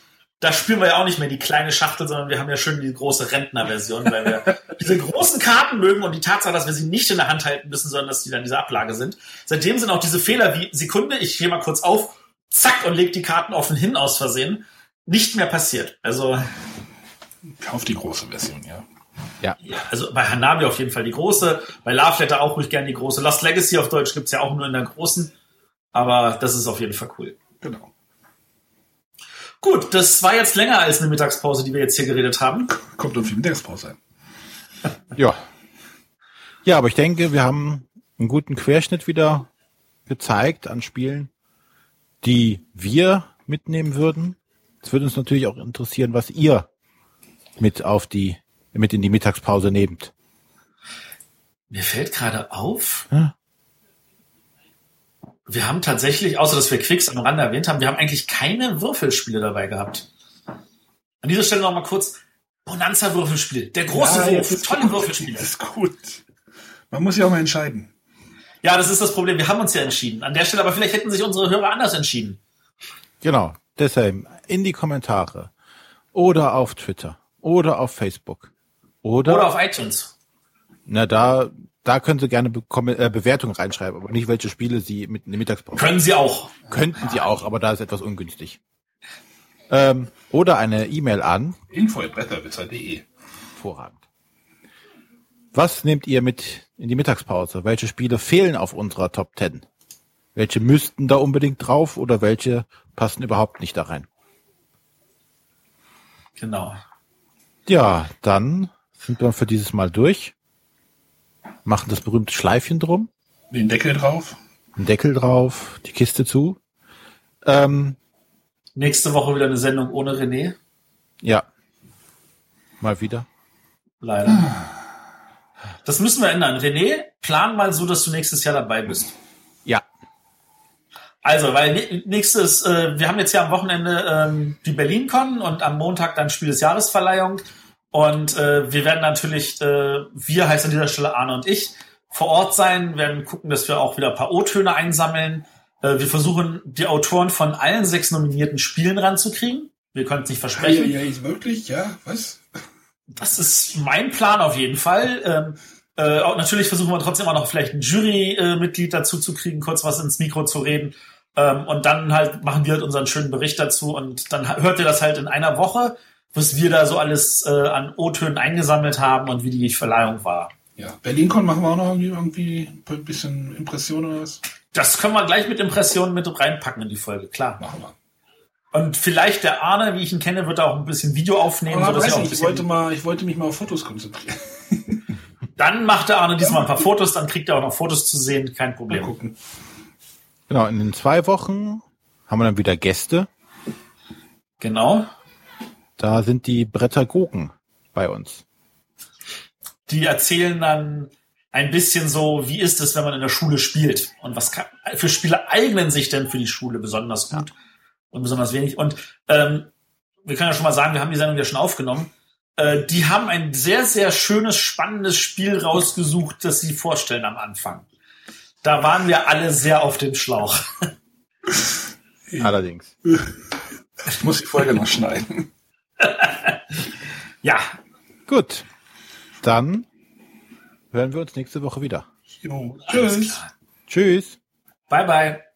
da spielen wir ja auch nicht mehr die kleine Schachtel, sondern wir haben ja schön die große Rentnerversion, weil wir [laughs] diese großen Karten mögen und die Tatsache, dass wir sie nicht in der Hand halten müssen, sondern dass die dann in dieser Ablage sind. Seitdem sind auch diese Fehler wie Sekunde, ich gehe mal kurz auf, zack und leg die Karten offen hin aus Versehen, nicht mehr passiert. Also Kauf die große Version, ja. Ja. also bei Hanabi auf jeden Fall die große, bei Love Letter auch ruhig gerne die große. Lost Legacy auf Deutsch gibt's ja auch nur in der großen, aber das ist auf jeden Fall cool. Genau. Gut, das war jetzt länger als eine Mittagspause, die wir jetzt hier geredet haben. Kommt irgendwie Mittagspause. [laughs] Ja. Ja, aber ich denke, wir haben einen guten Querschnitt wieder gezeigt an Spielen. die wir mitnehmen würden. Es würde uns natürlich auch interessieren, was ihr mit auf die, mit in die Mittagspause nehmt. Mir fällt gerade auf? Wir haben tatsächlich, außer dass wir Quicks am Rande erwähnt haben, wir haben eigentlich keine Würfelspiele dabei gehabt. An dieser Stelle nochmal kurz, Bonanza-Würfelspiel, der große Ja, Wurf, tolle gut. Würfelspiele. Das ist gut. Man muss ja auch mal entscheiden. Ja, das ist das Problem, wir haben uns ja entschieden. An der Stelle, aber vielleicht hätten sich unsere Hörer anders entschieden. Genau. Deshalb in die Kommentare oder auf Twitter oder auf Facebook oder, Oder auf iTunes. na da da können Sie gerne Be äh, Bewertungen reinschreiben, aber nicht welche Spiele Sie mit in der Mittagspause Können sie auch. könnten Sie auch, aber da ist etwas ungünstig. Ähm, oder eine E-Mail an info.bretterwitzer.de Hervorragend. Was nehmt ihr mit in die Mittagspause? Welche Spiele fehlen auf unserer Top 10? Welche müssten da unbedingt drauf oder welche passen überhaupt nicht da rein? Genau. Ja, dann sind wir für dieses Mal durch. Machen das berühmte Schleifchen drum, Den Deckel drauf. einen Deckel drauf, die Kiste zu. Ähm, Nächste Woche wieder eine Sendung ohne René. ja, mal wieder. Leider. Das müssen wir ändern. René, plan mal so, dass du nächstes Jahr dabei bist. Ja, Also, weil nä- nächstes, äh, wir haben jetzt ja am Wochenende ähm, die BerlinCon und am Montag dann Spiel des Jahresverleihung. Und äh, wir werden natürlich, äh, wir heißt an dieser Stelle Arne und ich, vor Ort sein, werden gucken, dass wir auch wieder ein paar O-Töne einsammeln. Äh, wir versuchen, die Autoren von allen sechs nominierten Spielen ranzukriegen. Wir können es nicht Ja, versprechen. ja, ist wirklich, ja, was? Das ist mein Plan auf jeden Fall. Ähm, äh, natürlich versuchen wir trotzdem auch noch vielleicht ein Jurymitglied dazu zu kriegen, kurz was ins Mikro zu reden. Ähm, und dann halt machen wir halt unseren schönen Bericht dazu und dann hört ihr das halt in einer Woche, was wir da so alles äh, an O-Tönen eingesammelt haben und wie die Verleihung war. Ja, BerlinCon machen wir auch noch irgendwie, irgendwie ein bisschen Impression oder was? Das können wir gleich mit Impressionen mit reinpacken in die Folge, klar. Machen wir. Und vielleicht der Arne, wie ich ihn kenne, wird da auch ein bisschen Video aufnehmen. Aber sodass weiß ich bisschen- wollte mal, ich wollte mich mal auf Fotos konzentrieren. [laughs] dann macht der Arne diesmal ein paar Fotos, dann kriegt er auch noch Fotos zu sehen, kein Mal Problem. gucken. genau. In den zwei Wochen haben wir dann wieder Gäste. Genau. Da sind die Bretter Gurken bei uns. die erzählen dann ein bisschen so, wie ist es, wenn man in der Schule spielt und was kann, für Spiele eignen sich denn für die Schule besonders gut und besonders wenig. Und ähm, wir können ja schon mal sagen, wir haben die Sendung ja schon aufgenommen. Äh, die haben ein sehr, sehr schönes, spannendes Spiel rausgesucht, das sie vorstellen am Anfang. Da waren wir alle sehr auf dem Schlauch. [laughs] Allerdings. Ich muss die Folge noch schneiden. [laughs] Ja, Gut. Dann hören wir uns nächste Woche wieder. Jo, alles tschüss. klar. Tschüss. Bye, bye.